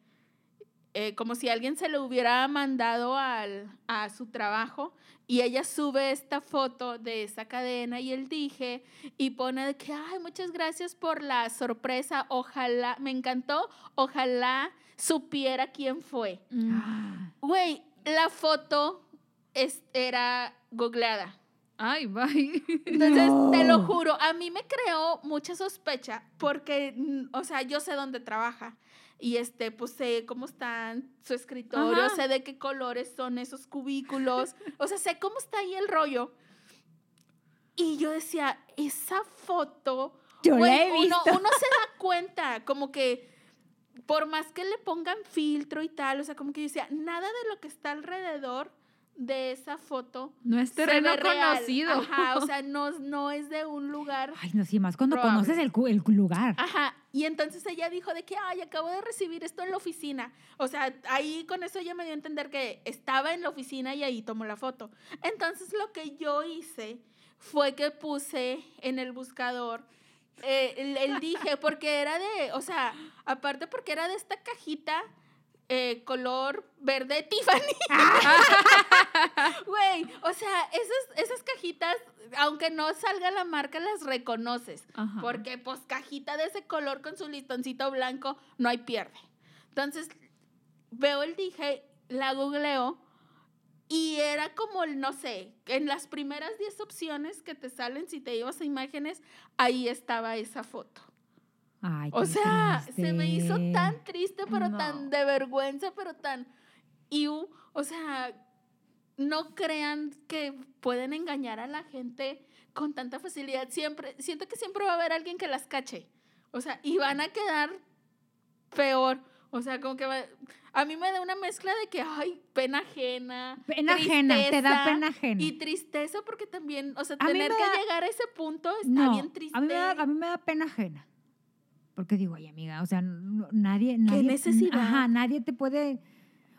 eh, como si alguien se lo hubiera mandado al, a su trabajo y ella sube esta foto de esa cadena y el dije y pone de que, ay, muchas gracias por la sorpresa, ojalá, me encantó, ojalá supiera quién fue. Mm. Güey, la foto es- era googleada. Ay, bye. Entonces, te lo juro, a mí me creó mucha sospecha porque, mm, o sea, yo sé dónde trabaja y este, pues sé cómo están su escritorio, Ajá. sé de qué colores son esos cubículos, o sea, sé cómo está ahí el rollo. Y yo decía, esa foto, Yo la he uno se da cuenta, como que por más que le pongan filtro y tal, o sea, como que yo decía, nada de lo que está alrededor de esa foto No es terreno conocido. Ajá, o sea, no, no es de un lugar. Ay, no, sí, más cuando Probable. conoces el, el lugar. Ajá, y entonces ella dijo de que, ay, acabo de recibir esto en la oficina. O sea, ahí con eso ella me dio a entender que estaba en la oficina y ahí tomó la foto. Entonces lo que yo hice fue que puse en el buscador eh, el, el dije, porque era de, o sea, aparte porque era de esta cajita eh, color verde Tiffany. Güey, o sea, esas, esas cajitas, aunque no salga la marca, las reconoces. Ajá. Porque, pues, cajita de ese color con su listoncito blanco, no hay pierde. Entonces, veo el dije, la googleo y era como, el, no sé, en las primeras 10 opciones que te salen si te ibas a imágenes, ahí estaba esa foto. Ay, O sea, se me hizo tan triste, pero No. tan de vergüenza, pero tan... iu. o sea, no crean que pueden engañar a la gente con tanta facilidad. Siempre, siento que siempre va a haber alguien que las cache. O sea, y van a quedar peor. O sea, como que va- a mí me da una mezcla de que, ay, pena ajena. Pena ajena, te da tristeza, pena ajena. Y tristeza porque también, o sea, A tener que da- llegar a ese punto está no, bien triste. a mí, me da, a mí me da pena ajena. Porque digo, ay, amiga, o sea, no- nadie, nadie. necesidad? Ajá, nadie te puede.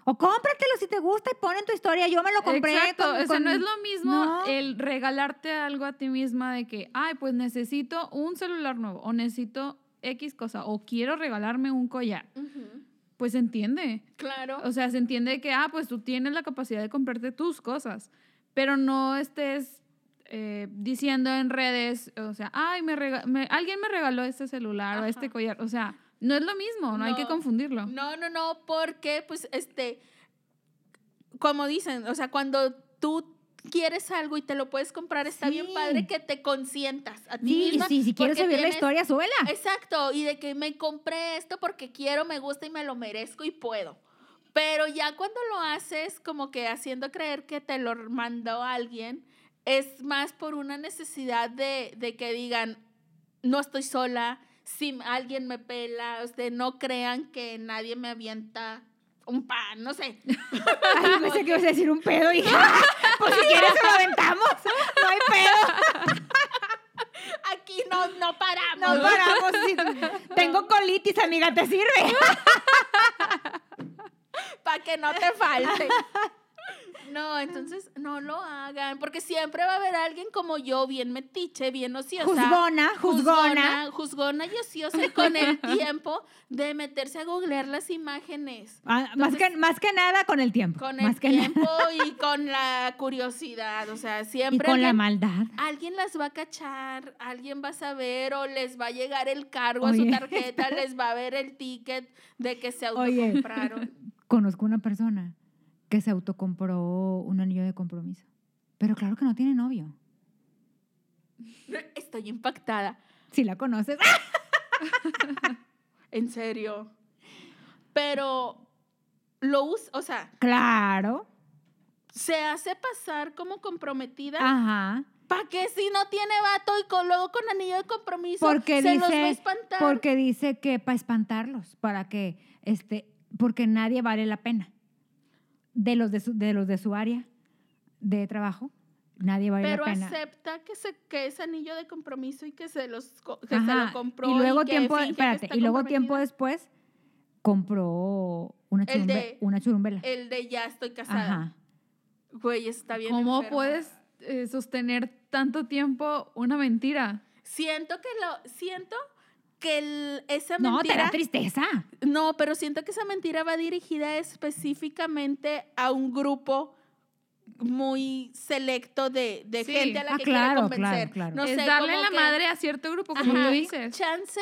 O cómpratelo si te gusta y pon en tu historia. Yo me lo compré. Exacto, con- o sea, con- no es lo mismo No. el regalarte algo a ti misma de que, ay, pues necesito un celular nuevo o necesito X cosa o quiero regalarme un collar. Pues se entiende. Claro. O sea, se entiende que, ah, pues tú tienes la capacidad de comprarte tus cosas, pero no estés eh, diciendo en redes, o sea, ay, me, alguien me regaló este celular o este collar. O sea, no es lo mismo, no, hay que confundirlo. No, no, no, porque, pues, este, como dicen, o sea, cuando tú quieres algo y te lo puedes comprar, está bien Sí. padre que te consientas a ti Sí, misma. si, si quieres subir la historia, súbela. Exacto, y de que me compré esto porque quiero, me gusta y me lo merezco y puedo. Pero ya cuando lo haces como que haciendo creer que te lo mandó alguien, es más por una necesidad de, de que digan, no estoy sola, si alguien me pela, usted no crean que nadie me avienta un pan, no sé. Ay, pensé que ibas a decir un pedo, hija. Pues si quieres lo aventamos. No hay pedo. Aquí no, no paramos. No paramos. sí. Tengo colitis, amiga, ¿te sirve? para que no te falte. No, entonces no lo hagan, porque siempre va a haber alguien como yo, bien metiche, bien ociosa. Juzgona, juzgona. Juzgona y ociosa con el tiempo de meterse a googlear las imágenes. Ah, más, que, más que nada con el tiempo. Con el tiempo y con la curiosidad, o sea, Y siempre con la alguien, maldad. alguien las va a cachar, alguien va a saber o les va a llegar el cargo a su Oye. tarjeta, les va a ver el ticket de que se Oye. autocompraron. Conozco una persona que se autocompró un anillo de compromiso. Pero claro que no tiene novio. Estoy impactada. Si la conoces. En serio. Pero lo usa, o sea, Claro. se hace pasar como comprometida. Ajá. ¿Para qué si no tiene vato y con, luego con anillo de compromiso Porque se los va a dice, espantar? porque dice que para espantarlos, para que, este, porque nadie vale la pena. De los de su, de los de su área de trabajo, nadie vale Pero la pena. acepta que, se, que es anillo de compromiso y que se, los, se lo compró. y luego que tiempo, espérate, y luego tiempo después compró una, El churumbe- de- una churumbela. El de ya estoy casada. Ajá. Güey, está bien ¿Cómo puedes eh, sostener tanto tiempo una mentira? Siento que lo... Siento que el- esa No, te mentira... da tristeza. No, pero siento que esa mentira va dirigida específicamente a un grupo muy selecto de, de Sí. gente a la Ah, que claro, quiere convencer. claro, claro. No es sé, darle como la que- madre a cierto grupo, como Ajá, tú dices. Chance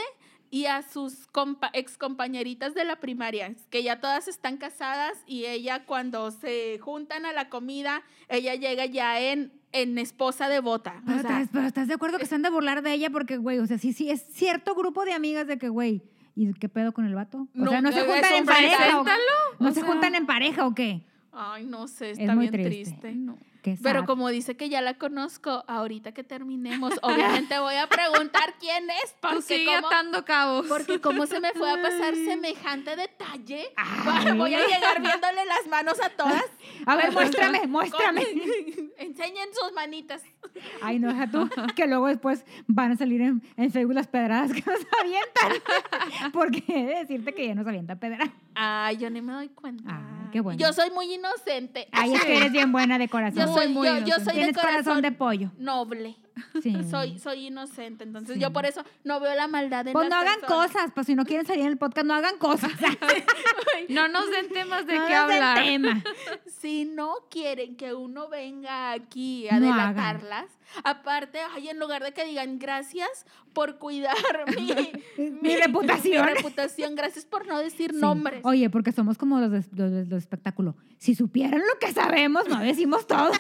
y a sus compa ex compañeritas de la primaria, que ya todas están casadas y ella cuando se juntan a la comida, ella llega ya en, en esposa de bota. Pero, O sea, estás, pero estás de acuerdo que se han de burlar de ella porque, güey, o sea, sí, sí, es cierto grupo de amigas de que, güey, ¿y qué pedo con el vato? O sea, No, ¿no se juntan un en pareja? o- ¿No o se sea. juntan en pareja o qué? Ay, no sé, Es está muy bien triste. triste. No. Pero como dice que ya la conozco, ahorita que terminemos, obviamente voy a preguntar quién es, porque sigue atando cabos. porque como se me fue a pasar semejante detalle, Ay. voy a llegar viéndole las manos a todas. A ver, muéstrame, muéstrame. Con- Enseñen sus manitas. Ay, no, deja tú, que luego después van a salir en, en Facebook las pedradas que nos avientan. Porque he de decirte que ya nos avientan pedradas. Ay, yo ni me doy cuenta. Ay, qué bueno. Yo soy muy inocente. Ay, es que eres bien buena de corazón. Yo soy, Muy yo, yo soy de Tienes corazón corazón de pollo. noble. Sí. Soy, soy inocente. Entonces Sí. yo por eso no veo la maldad en Pues no hagan personas. cosas, pues si no quieren salir en el podcast, no hagan cosas. No nos den temas de No qué hablar. tema. Si no quieren que uno venga aquí a No hagan. delatarlas, aparte, ay, en lugar de que digan gracias por cuidar mi, Mi reputación. mi reputación, gracias por no decir Sí. nombres. Oye, porque somos como los de, los los espectáculo. Si supieran lo que sabemos, no decimos todo.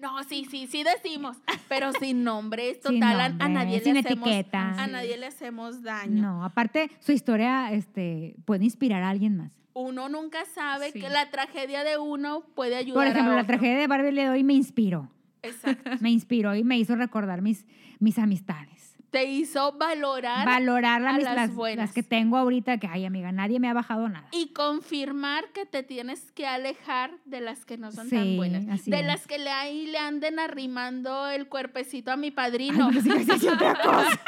No, sí, sí, sí decimos, pero sin nombres, Sin total, a- nadie sin le hacemos, etiqueta. a nadie le hacemos daño. No, aparte, su historia este, puede inspirar a alguien más. Uno nunca sabe Sí. que la tragedia de uno puede ayudar Por ejemplo, a la tragedia de Barbie le doy me inspiró. Exacto. Me inspiró y me hizo recordar mis, mis amistades. Te hizo valorar Valorar las, a mis- las las, buenas. las que tengo ahorita, que, ay, amiga, nadie me ha bajado nada. y confirmar que te tienes que alejar de las que no son Sí, tan buenas. así de es. las que le, ahí le anden arrimando el cuerpecito a mi Ay, padrino. no, sí, sí, sí, otra cosa.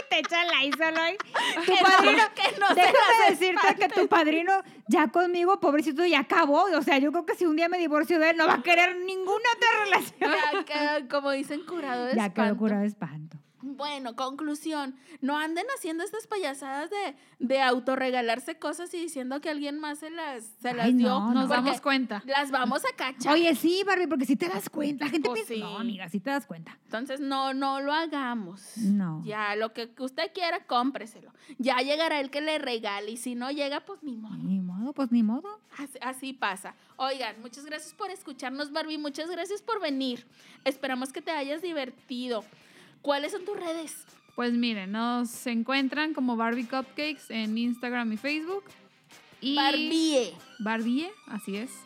Y te echa la solo ahí. Tu Que no- padrino, que no déjame decirte que tu padrino ya conmigo, pobrecito, ya acabó. O sea, yo creo que si un día me divorcio de él, no va a querer ninguna otra relación. Ya como dicen, curado de Ya quedó espanto. curado de espanto. Bueno, conclusión, no anden haciendo estas payasadas de, de autorregalarse cosas y diciendo que alguien más se las, se las Ay, dio. no, Nos damos cuenta. Las vamos a cachar. Oye, sí, Barbie, porque si te das cuenta. La gente Pues piensa, sí. no, amiga, sí te das cuenta. Entonces, no, no lo hagamos. No. Ya, lo que usted quiera, cómpreselo. Ya llegará el que le regale y si no llega, pues ni modo. Ni modo, pues ni modo. Así, así pasa. Oigan, muchas gracias por escucharnos, Barbie. Muchas gracias por venir. Esperamos que te hayas divertido. ¿Cuáles son tus redes? Pues miren, nos encuentran como Barbie Cupcakes en Instagram y Facebook. Y Barbie. Barbie, así es.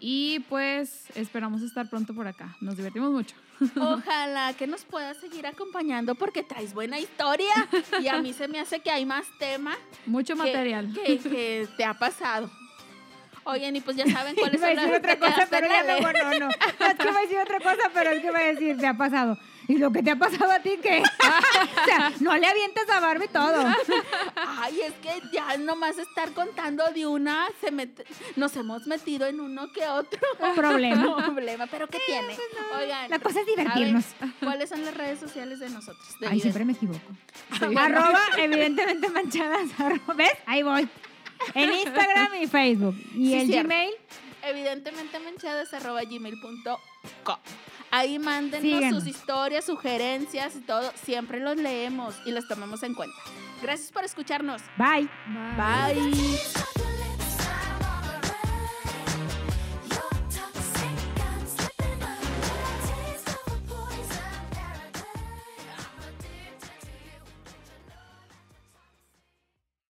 Y pues esperamos estar pronto por acá. Nos divertimos mucho. Ojalá que nos puedas seguir acompañando porque traes buena historia. Y a mí se me hace que hay más tema Mucho que- material. que, que te ha pasado. Oigan, y pues ya saben cuáles son las otra cosa, pero ya la mejor no, no. No, Es que decir otra cosa, pero es que va a decir, te ha pasado. ¿Y lo que te ha pasado a ti qué? o sea, no le avientes a Barbie todo. Ay, es que ya nomás estar contando de una, se met- nos hemos metido en uno que otro Problema. problema. ¿Pero qué tiene? Oigan, La cosa es ver, divertirnos. ¿cuáles son las redes sociales de nosotros? De Ay, siempre me equivoco. Bueno. Arroba, evidentemente manchadas. arroba- ¿Ves? Ahí voy. En Instagram y Facebook. Y Sí, el cierto. Gmail, evidentemente manchadas arroba gmail.com. Ahí mándenos Síganos. sus historias, sugerencias y todo. Siempre los leemos y los tomamos en cuenta. Gracias por escucharnos. bye. Bye.